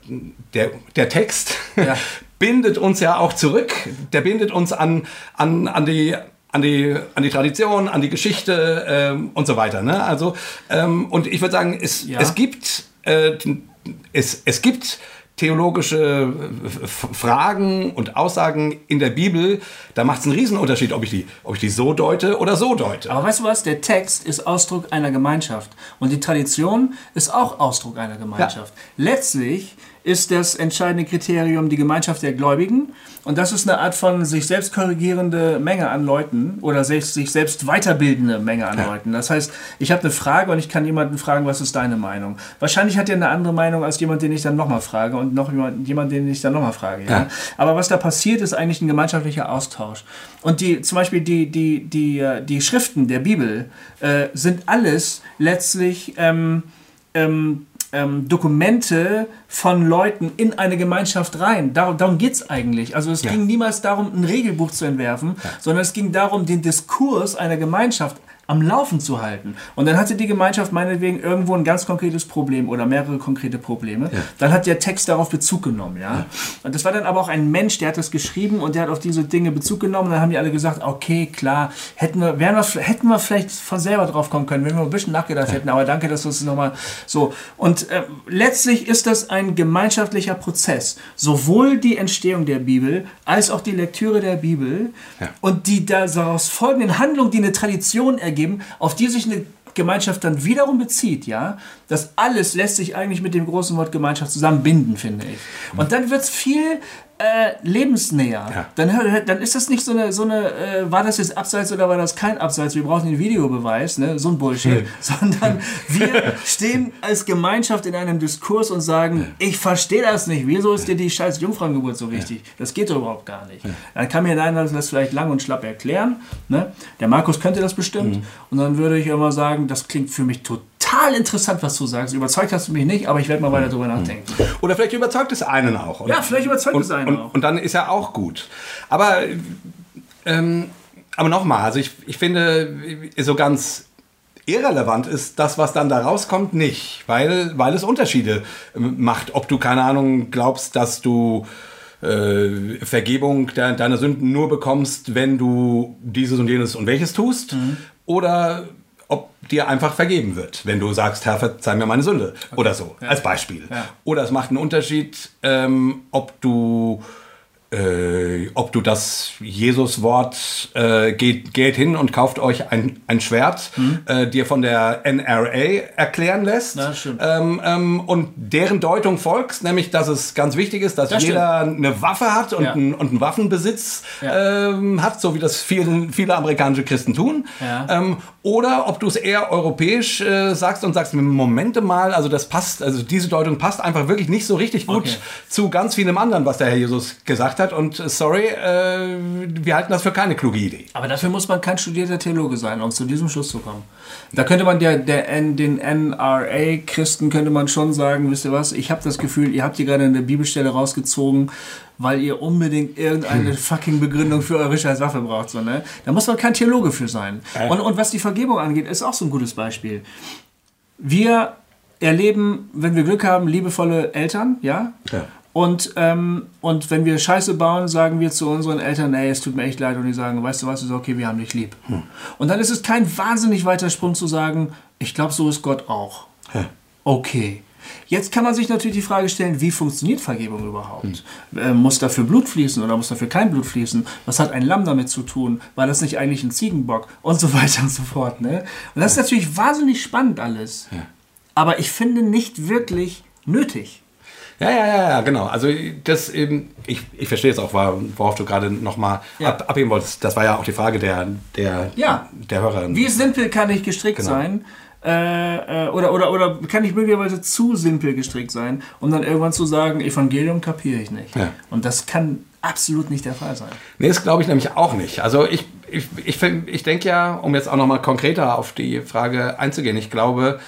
der, der Text, Ja. bindet uns ja auch zurück. Der bindet uns an, an, an die an die, an die Tradition, an die Geschichte ähm, und so weiter. Ne? Also, ähm, und ich würde sagen, es, Ja. es gibt äh, es, es gibt theologische äh, Fragen und Aussagen in der Bibel, da macht es einen Riesenunterschied, ob ich, die, ob ich die so deute oder so deute. Aber weißt du was? Der Text ist Ausdruck einer Gemeinschaft. Und die Tradition ist auch Ausdruck einer Gemeinschaft. Letztlich ist das entscheidende Kriterium die Gemeinschaft der Gläubigen. Und das ist eine Art von sich selbst korrigierende Menge an Leuten oder sich selbst weiterbildende Menge an Leuten. Das heißt, ich habe eine Frage und ich kann jemanden fragen, was ist deine Meinung? Wahrscheinlich hat er eine andere Meinung als jemand, den ich dann nochmal frage und noch jemand, jemand, den ich dann nochmal frage. Ja? Ja. Aber was da passiert, ist eigentlich ein gemeinschaftlicher Austausch. Und die, zum Beispiel die, die, die, äh, die Schriften der Bibel äh, sind alles letztlich ähm, ähm, ähm, Dokumente von Leuten in eine Gemeinschaft rein. Darum, darum geht es eigentlich. Also es Ja. ging niemals darum, ein Regelbuch zu entwerfen, sondern es ging darum, den Diskurs einer Gemeinschaft am Laufen zu halten. Und dann hatte die Gemeinschaft meinetwegen irgendwo ein ganz konkretes Problem oder mehrere konkrete Probleme. Dann hat der Text darauf Bezug genommen, ja. Und das war dann aber auch ein Mensch, der hat das geschrieben und der hat auf diese Dinge Bezug genommen. Und dann haben die alle gesagt, okay, klar, hätten wir, wären wir, hätten wir vielleicht von selber drauf kommen können, wenn wir ein bisschen nachgedacht hätten. Aber danke, dass du es nochmal so. Und äh, letztlich ist das ein gemeinschaftlicher Prozess. Sowohl die Entstehung der Bibel als auch die Lektüre der Bibel Ja. und die daraus folgenden Handlungen, die eine Tradition ergeben, auf die sich eine Gemeinschaft dann wiederum bezieht, ja, das alles lässt sich eigentlich mit dem großen Wort Gemeinschaft zusammenbinden, finde ich. Und dann wird es viel äh, lebensnäher. Ja. Dann, dann ist das nicht so eine, so eine äh, war das jetzt Abseits oder war das kein Abseits, wir brauchen den Videobeweis, ne? so ein Bullshit, sondern wir stehen als Gemeinschaft in einem Diskurs und sagen, ich verstehe das nicht, wieso ist dir die scheiß Jungfrauengeburt so wichtig? Das geht doch überhaupt gar nicht. Dann kann mir einer das vielleicht lang und schlapp erklären, ne? der Markus könnte das bestimmt und dann würde ich immer sagen, das klingt für mich total interessant, was du sagst. Überzeugt hast du mich nicht, aber ich werde mal weiter drüber nachdenken. Oder vielleicht überzeugt es einen auch. Und, Ja, vielleicht überzeugt und, es einen und, auch. Und dann ist er auch gut. Aber, ähm, aber nochmal, also ich, ich finde, so ganz irrelevant ist das, was dann da rauskommt, nicht. Weil, weil es Unterschiede ähm, macht. Ob du, keine Ahnung, glaubst, dass du äh, Vergebung de deiner Sünden nur bekommst, wenn du dieses und jenes und welches tust. Mhm. Oder ob dir einfach vergeben wird, wenn du sagst, Herr, verzeih mir meine Sünde. Oder so, als Beispiel. Ja. Oder es macht einen Unterschied, ähm, ob du äh, ob du das Jesus-Wort äh, geht, geht hin und kauft euch ein, ein Schwert, äh, dir von der NRA erklären lässt Mhm. Stimmt. ähm, ähm, und deren Deutung folgst, nämlich dass es ganz wichtig ist, dass Das stimmt. jeder eine Waffe hat und, Ja. einen, und einen Waffenbesitz Ja. ähm, hat, so wie das viele, viele amerikanische Christen tun. Ja. Ähm, oder ob du es eher europäisch äh, sagst und sagst, Momente mal, also das passt, also diese Deutung passt einfach wirklich nicht so richtig gut Okay. zu ganz vielem anderen, was der Herr Jesus gesagt hat. Und äh, sorry, äh, wir halten das für keine kluge Idee. Aber dafür muss man kein studierter Theologe sein, um zu diesem Schluss zu kommen. Da könnte man der, der N, den NRA-Christen könnte man schon sagen, wisst ihr was, ich habe das Gefühl, ihr habt hier gerade eine Bibelstelle rausgezogen, weil ihr unbedingt irgendeine fucking Begründung für eure scheiß Waffe braucht. So, ne? Da muss man kein Theologe für sein. Und, und was die Vergebung angeht, ist auch so ein gutes Beispiel. Wir erleben, wenn wir Glück haben, liebevolle Eltern, ja? Ja. Und, ähm, und wenn wir Scheiße bauen, sagen wir zu unseren Eltern, ey, es tut mir echt leid. Und die sagen, weißt du was, ist okay, wir haben dich lieb. Und dann ist es kein wahnsinnig weiter Sprung zu sagen, ich glaube, so ist Gott auch. Okay. Jetzt kann man sich natürlich die Frage stellen, wie funktioniert Vergebung überhaupt? Äh, muss dafür Blut fließen oder muss dafür kein Blut fließen? Was hat ein Lamm damit zu tun? War das nicht eigentlich ein Ziegenbock? Und so weiter und so fort. Ne? Und das ist natürlich wahnsinnig spannend alles. Aber ich finde nicht wirklich nötig. Ja, ja, ja, ja, genau. Also das eben, ich, ich verstehe jetzt auch, wor- worauf du gerade nochmal Ja. ab, abheben wolltest. Das war ja auch die Frage der, der, Ja. der Hörerin. Wie simpel kann ich gestrickt Genau. sein? Äh, äh, oder, oder, oder kann ich möglicherweise zu simpel gestrickt sein, um dann irgendwann zu sagen, Evangelium kapiere ich nicht. Ja. Und das kann absolut nicht der Fall sein. Nee, das glaube ich nämlich auch nicht. Also ich, ich, ich, ich denke ja, um jetzt auch nochmal konkreter auf die Frage einzugehen, ich glaube,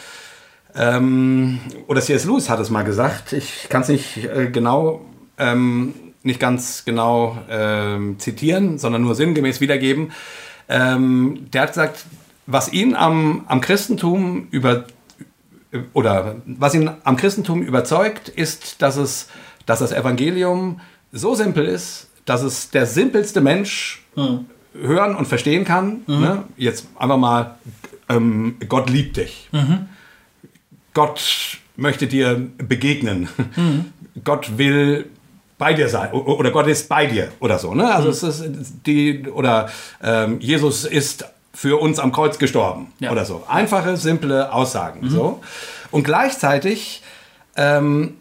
ähm, oder C.S. Lewis hat es mal gesagt, ich kann es nicht äh, genau, ähm, nicht ganz genau ähm, zitieren, sondern nur sinngemäß wiedergeben. Ähm, der hat gesagt, was ihn am, am Christentum über oder was ihn am Christentum überzeugt, ist, dass es, dass das Evangelium so simpel ist, dass es der simpelste Mensch hören und verstehen kann. Ne? Jetzt einfach mal, ähm, Gott liebt dich. Gott möchte dir begegnen. Gott will bei dir sein oder Gott ist bei dir oder so. Ne? Also es ist die oder ähm, Jesus ist für uns am Kreuz gestorben Ja. oder so. Einfache, simple Aussagen. So. Und gleichzeitig ähm,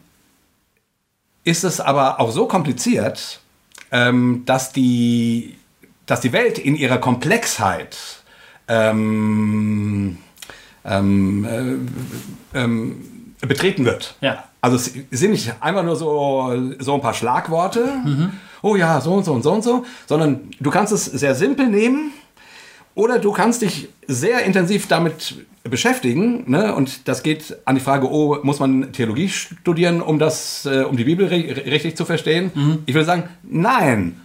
ist es aber auch so kompliziert, ähm, dass, die, dass die Welt in ihrer Komplexheit ähm, ähm, äh, ähm, betreten wird. Ja. Also es sind nicht einfach nur so, so ein paar Schlagworte, oh ja, so und so und so und so, sondern du kannst es sehr simpel nehmen oder du kannst dich sehr intensiv damit beschäftigen. Ne? Und das geht an die Frage, oh, muss man Theologie studieren, um, das, äh, um die Bibel ri- richtig zu verstehen? Ich würde sagen, nein.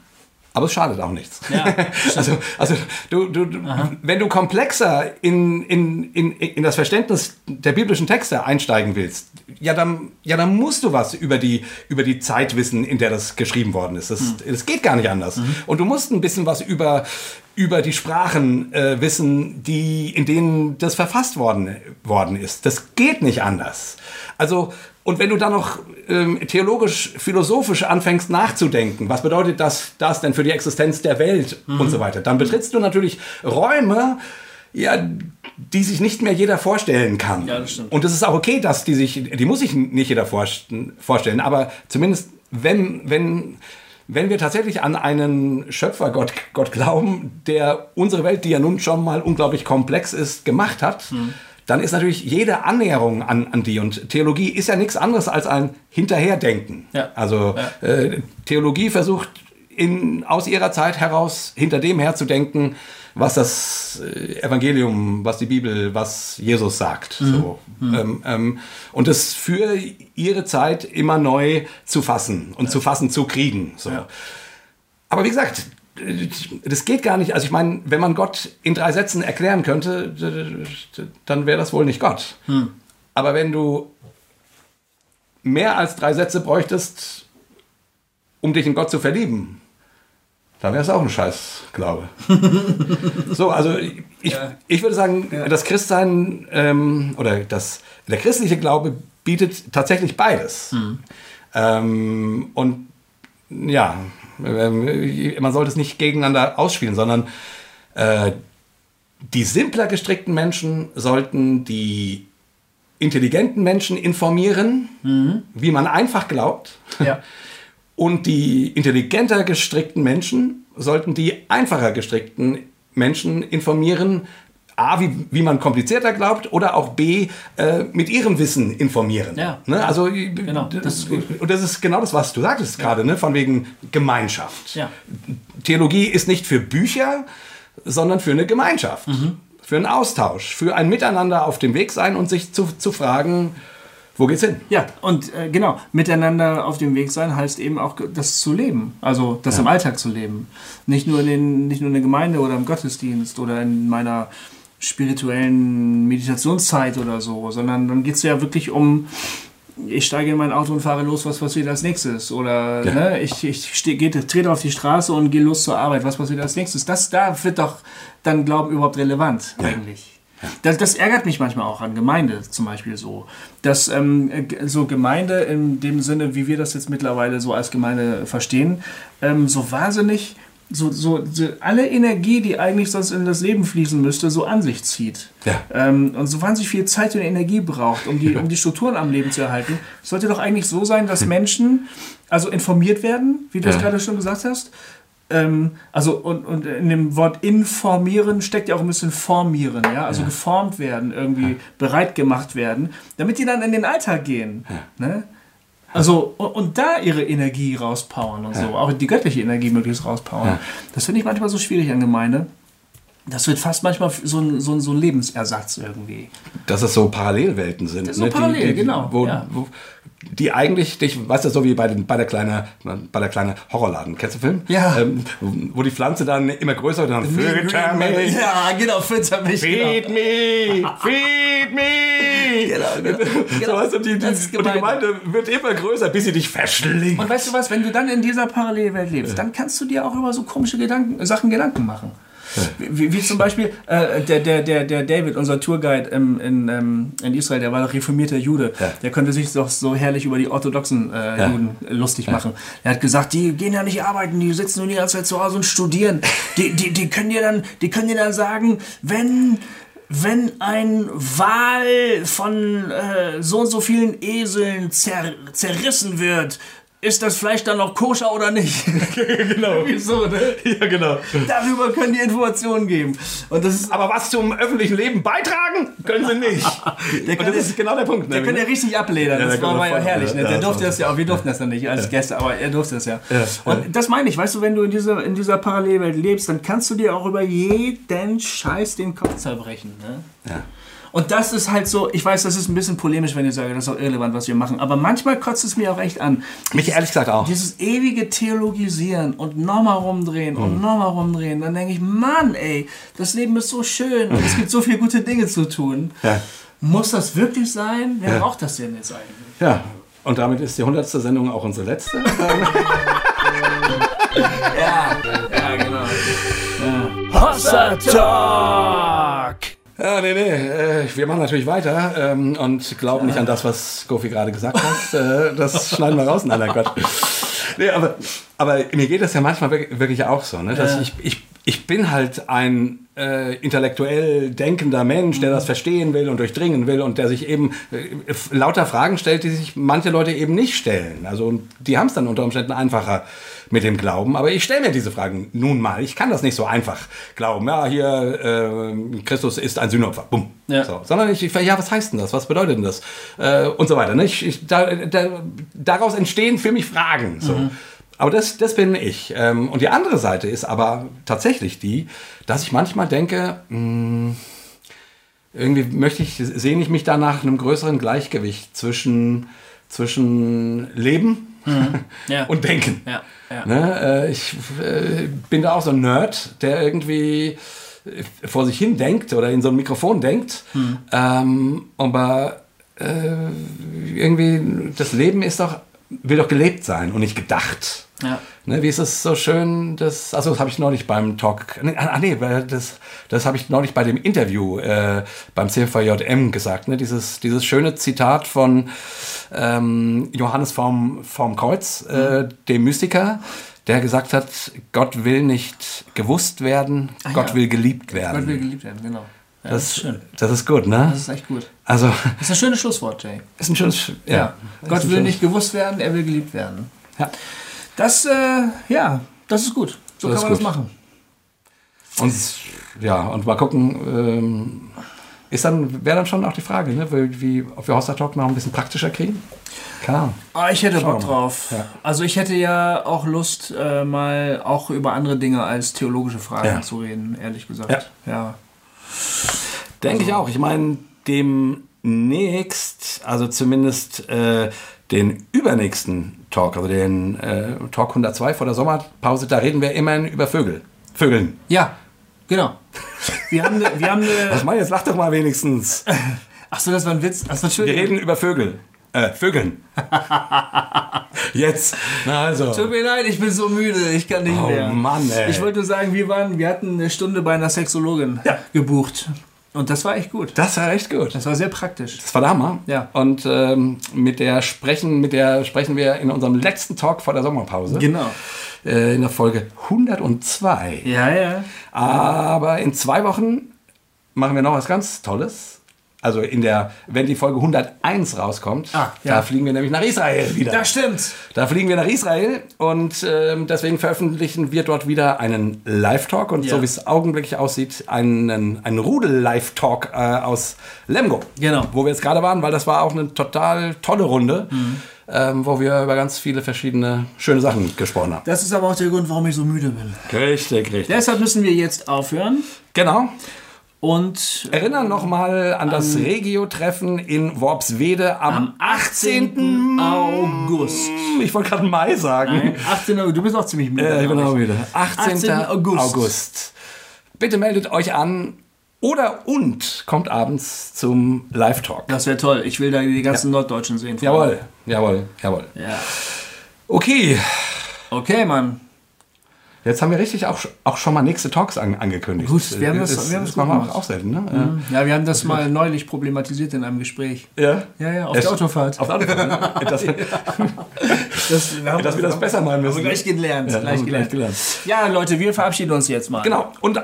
Aber es schadet auch nichts. Ja, also, also du, du, wenn du komplexer in, in, in, in das Verständnis der biblischen Texte einsteigen willst, ja dann, ja, dann musst du was über die, über die Zeit wissen, in der das geschrieben worden ist. Das, das geht gar nicht anders. Und du musst ein bisschen was über, über die Sprachen äh, wissen, die, in denen das verfasst worden, worden ist. Das geht nicht anders. Also, und wenn du dann noch ähm, theologisch, philosophisch anfängst nachzudenken, was bedeutet das, das denn für die Existenz der Welt und so weiter, dann betrittst du natürlich Räume, ja, die sich nicht mehr jeder vorstellen kann. Ja, das stimmt. Und es ist auch okay, dass die sich, die muss sich nicht jeder vorst- vorstellen, aber zumindest wenn, wenn, wenn wir tatsächlich an einen Schöpfergott Gott glauben, der unsere Welt, die ja nun schon mal unglaublich komplex ist, gemacht hat, Hm. Dann ist natürlich jede Annäherung an, an die. Und Theologie ist ja nichts anderes als ein Hinterherdenken. Ja. Also Äh, Theologie versucht in, aus ihrer Zeit heraus hinter dem herzudenken, was das äh, Evangelium, was die Bibel, was Jesus sagt. So. Ähm, ähm, und das für ihre Zeit immer neu zu fassen und zu fassen zu kriegen. So. Aber wie gesagt, das geht gar nicht. Also ich meine, wenn man Gott in drei Sätzen erklären könnte, dann wäre das wohl nicht Gott. Aber wenn du mehr als drei Sätze bräuchtest, um dich in Gott zu verlieben, dann wäre es auch ein Scheiß, Glaube. so, also ich, ich würde sagen, das Christsein ähm, oder das, der christliche Glaube bietet tatsächlich beides. Ähm, und ja, man sollte es nicht gegeneinander ausspielen, sondern äh, die simpler gestrickten Menschen sollten die intelligenten Menschen informieren, wie man einfach glaubt. Ja. Und die intelligenter gestrickten Menschen sollten die einfacher gestrickten Menschen informieren, A, wie, wie man komplizierter glaubt, oder auch B, äh, mit ihrem Wissen informieren. Ja. Ne? Also, Genau, das ist gut. und das ist genau das, was du sagtest gerade, ne? von wegen Gemeinschaft. Ja. Theologie ist nicht für Bücher, sondern für eine Gemeinschaft, Mhm. für einen Austausch, für ein Miteinander auf dem Weg sein und sich zu, zu fragen, wo geht's hin? Ja, und äh, genau, miteinander auf dem Weg sein heißt eben auch, das zu leben. Also das im Alltag zu leben. Nicht nur, in den, nicht nur in der Gemeinde oder im Gottesdienst oder in meiner spirituellen Meditationszeit oder so, sondern dann geht es ja wirklich um, ich steige in mein Auto und fahre los, was passiert als nächstes? Oder Ja. ne, ich, ich geh, trete auf die Straße und gehe los zur Arbeit, was passiert als nächstes? Das, da wird doch dann Glauben überhaupt relevant eigentlich. Das, das ärgert mich manchmal auch an Gemeinde zum Beispiel so. Dass ähm, so Gemeinde in dem Sinne, wie wir das jetzt mittlerweile so als Gemeinde verstehen, ähm, so wahnsinnig, so, so, so alle Energie, die eigentlich sonst in das Leben fließen müsste, so an sich zieht. Ja. Ähm, und so wahnsinnig viel Zeit und Energie braucht, um die, um die Strukturen am Leben zu erhalten. Es sollte doch eigentlich so sein, dass Menschen also informiert werden, wie du es Ja. gerade schon gesagt hast, ähm, also und, und in dem Wort informieren steckt ja auch ein bisschen formieren, ja, also geformt werden, irgendwie bereit gemacht werden, damit die dann in den Alltag gehen. Ne? Also, und, und da ihre Energie rauspowern und so, auch die göttliche Energie möglichst rauspowern. Ja. Das finde ich manchmal so schwierig an Gemeinde. Das wird fast manchmal so ein, so ein, so ein Lebensersatz irgendwie. Dass es so Parallelwelten sind. Ist so parallel, genau, Wo, ja. wo, die eigentlich, dich, weißt du, so wie bei, den, bei der kleine, bei der kleine Horrorladen. Kennst du den Film? Ja. Ähm, wo die Pflanze dann immer größer wird und dann Fütter mich, Ja, genau, fütter mich. feed me, feed me. Genau, genau. So, weißt du, die, die, und die gemein. Gemeinde wird immer größer, bis sie dich verschlingt. Und weißt du was, wenn du dann in dieser Parallelwelt lebst, dann kannst du dir auch über so komische Gedanken, Sachen Gedanken machen. Wie, wie zum Beispiel äh, der, der, der, der David, unser Tourguide ähm, in, ähm, in Israel, der war doch reformierter Jude. Ja. Der konnte sich doch so herrlich über die orthodoxen äh, Ja. Juden äh, lustig machen. Er hat gesagt, die gehen ja nicht arbeiten, die sitzen nur die ganze Zeit zu Hause und studieren. Die, die, die, können dir dann, die können dir dann sagen, wenn wenn ein Wal von äh, so und so vielen Eseln zer zerrissen wird, ist das Fleisch dann noch koscher oder nicht? genau. Wieso, ne? Ja, genau. Darüber können die Informationen geben. Und das ist, Aber was zum öffentlichen Leben beitragen, können sie nicht. der Und das ist genau der Punkt. Der kann ja richtig abledern. Ja, das war, kann war ja herrlich. Ne? Der durfte das ja auch. Wir durften das ja nicht als Gäste, aber er durfte das ja. Ja, Und das meine ich, weißt du, wenn du in dieser, in dieser Parallelwelt lebst, dann kannst du dir auch über jeden Scheiß den Kopf zerbrechen. Ne? Ja. Und das ist halt so, ich weiß, das ist ein bisschen polemisch, wenn ich sage, das ist auch irrelevant, was wir machen, aber manchmal kotzt es mir auch echt an. Mich ehrlich gesagt auch. Dieses ewige Theologisieren und nochmal rumdrehen Mhm. und nochmal rumdrehen, dann denke ich, Mann, ey, das Leben ist so schön und es gibt so viele gute Dinge zu tun. Ja. Muss das wirklich sein? Wer Ja. braucht das denn jetzt eigentlich? Ja. Und damit ist die 100. Sendung auch unsere letzte. Ja, ja, genau. Hossa Talk! Ja, nee, nee. Äh, wir machen natürlich weiter ähm, und glauben nicht an das, was Gofi gerade gesagt hat. Äh, das schneiden wir raus, nein, Gott. Nee, aber, aber mir geht das ja manchmal wirk- wirklich auch so. Ne? Dass Ja. ich, ich, ich bin halt ein äh, intellektuell denkender Mensch, der das verstehen will und durchdringen will und der sich eben äh, lauter Fragen stellt, die sich manche Leute eben nicht stellen. Also die haben es dann unter Umständen einfacher mit dem Glauben. Aber ich stelle mir diese Fragen nun mal. Ich kann das nicht so einfach glauben. Ja, hier, äh, Christus ist ein Sühnopfer. Bumm. Ja. So. Sondern ich, ich, ja, was heißt denn das? Was bedeutet denn das? Äh, und so weiter. Ne? Ich, ich, da, da, daraus entstehen für mich Fragen. So. Aber das, das bin ich. Ähm, und die andere Seite ist aber tatsächlich die, dass ich manchmal denke, mh, irgendwie möchte ich, sehne ich mich da nach einem größeren Gleichgewicht zwischen, zwischen Leben Ja. und Denken. Ja. Ne, äh, ich äh, bin da auch so ein Nerd, der irgendwie vor sich hin denkt oder in so ein Mikrofon denkt. Hm. Ähm, aber äh, irgendwie, das Leben ist doch, will doch gelebt sein und nicht gedacht. Ja. Ne, wie ist es so schön, das, also das habe ich neulich beim Talk, nee, ah nee, das, das habe ich neulich bei dem Interview äh, beim CVJM gesagt, ne, dieses, dieses schöne Zitat von ähm, Johannes vom, vom Kreuz, äh, dem Mystiker, der gesagt hat, Gott will nicht gewusst werden, Ah, Gott ja. will geliebt werden. Gott will geliebt werden, genau. Ja, das, das, ist schön. das ist gut, ne? Das ist echt gut. Also, Das ist ein schönes Schlusswort, Jay. ist ein schönes, ja. Ja. Gott will schönes- nicht gewusst werden, er will geliebt werden. Ja. Das, äh, ja, das ist gut. So Das kann man das gut. machen. Und ja, und mal gucken, ähm, ist dann, wäre dann schon auch die Frage, ne, wie, wie, ob wir Hossa Talk noch ein bisschen praktischer kriegen? Keine Ahnung. Ah, ich hätte Bock drauf. Ja. Also ich hätte ja auch Lust, äh, mal auch über andere Dinge als theologische Fragen Ja. zu reden, ehrlich gesagt. Ja. Denke ich auch. Ich meine, demnächst, also zumindest äh, den übernächsten Talk, also den äh, Talk 102 vor der Sommerpause, da reden wir immerhin über Vögel. Vögeln. Ja, genau. Wir haben eine. Wir haben Was eine mal, jetzt lach doch mal wenigstens. Achso, das war ein Witz. Das war schön. Wir reden über Vögel. Äh, Vögeln. Jetzt. Na also. Tut mir leid, ich bin so müde, ich kann nicht Oh mehr. Mann, ey. Ich wollte nur sagen, wir waren, wir hatten eine Stunde bei einer Sexologin Ja. gebucht. Und das war echt gut. Das war echt gut. Das war sehr praktisch. Das war der Hammer. Ja. Und ähm, mit der sprechen, mit der sprechen wir in unserem letzten Talk vor der Sommerpause. Genau. Äh, in der Folge 102. Ja, ja. Aber in zwei Wochen machen wir noch was ganz Tolles. Also in der, wenn die Folge 101 rauskommt, Ah, ja. da fliegen wir nämlich nach Israel wieder. Das stimmt. Da fliegen wir nach Israel und ähm, deswegen veröffentlichen wir dort wieder einen Live-Talk und Ja. so wie es augenblicklich aussieht, einen, einen Rudel-Live-Talk äh, aus Lemgo. Genau. Wo wir jetzt gerade waren, weil das war auch eine total tolle Runde, Mhm. ähm, wo wir über ganz viele verschiedene schöne Sachen gesprochen haben. Das ist aber auch der Grund, warum ich so müde bin. Richtig, richtig. Deshalb müssen wir jetzt aufhören Genau. Und Erinnern nochmal an das Regio-Treffen in Worpswede am, 18. August. Ich wollte gerade Mai sagen. 18. August. Du bist auch ziemlich müde. Ja, ich bin auch müde. 18. 18. August. August. Bitte meldet euch an oder und kommt abends zum Live-Talk. Das wäre toll. Ich will da die ganzen Norddeutschen sehen. Jawohl, jawohl, jawohl. Ja. Okay, Okay, Mann. Jetzt haben wir richtig auch, auch schon mal nächste Talks an, angekündigt. Gut, wir haben das- das, wir haben das das machen wir auch, selten, ne? Ja, wir haben das mal neulich problematisiert in einem Gespräch. Ja. Ja, ja, auf Es- der Autofahrt. Auf der Autofahrt. Ne? Das, Das, wir haben, dass wir das besser machen müssen. haben wir gleich gelernt. Ja, gleich gelernt. gleich gelernt. Ja, Leute, wir verabschieden uns jetzt mal. Genau. Und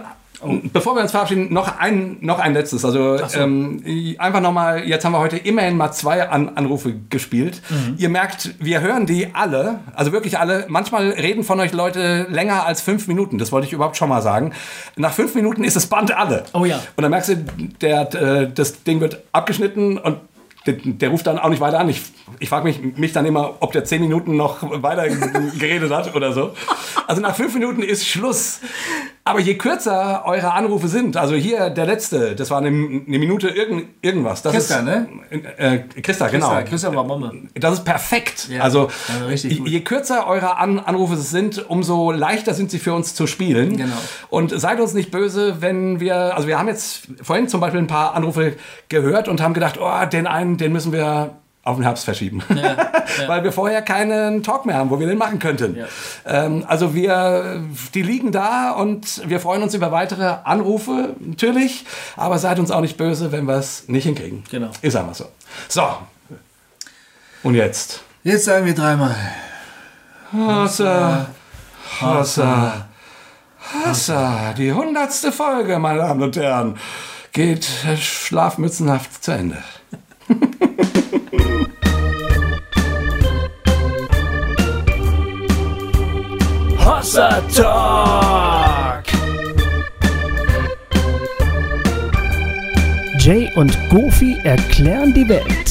bevor wir uns verabschieden, noch ein, noch ein letztes. Also ähm, einfach nochmal, jetzt haben wir heute immerhin mal zwei An Anrufe gespielt. Ihr merkt, wir hören die alle, also wirklich alle. Manchmal reden von euch Leute länger als fünf Minuten. Das wollte ich überhaupt schon mal sagen. Nach fünf Minuten ist das Band alle. Oh ja. Und dann merkst du, der, äh, das Ding wird abgeschnitten und der, der ruft dann auch nicht weiter an. Ich, ich frage mich, mich dann immer, ob der zehn Minuten noch weiter geredet hat oder so. Also nach fünf Minuten ist Schluss. Aber je kürzer eure Anrufe sind, also hier der letzte, das war eine, eine Minute irgend, irgendwas. Das Christa, ist, ne? Äh, Christa, genau. Christa, Christa war Bombe. Das ist perfekt. Ja, also je kürzer eure An Anrufe sind, umso leichter sind sie für uns zu spielen. Genau. Und seid uns nicht böse, wenn wir, also wir haben jetzt vorhin zum Beispiel ein paar Anrufe gehört und haben gedacht, oh, den einen, den müssen wir auf den Herbst verschieben. Weil wir vorher keinen Talk mehr haben, wo wir den machen könnten. Ähm, also wir, die liegen da und wir freuen uns über weitere Anrufe, natürlich. Aber seid uns auch nicht böse, wenn wir es nicht hinkriegen. Genau. Ist einfach so. So. Und jetzt? Jetzt sagen wir dreimal. Hossa, Hossa, Hossa. Die hundertste Folge, meine Damen und Herren, geht schlafmützenhaft zu Ende. Talk! Jay und Goofy erklären die Welt.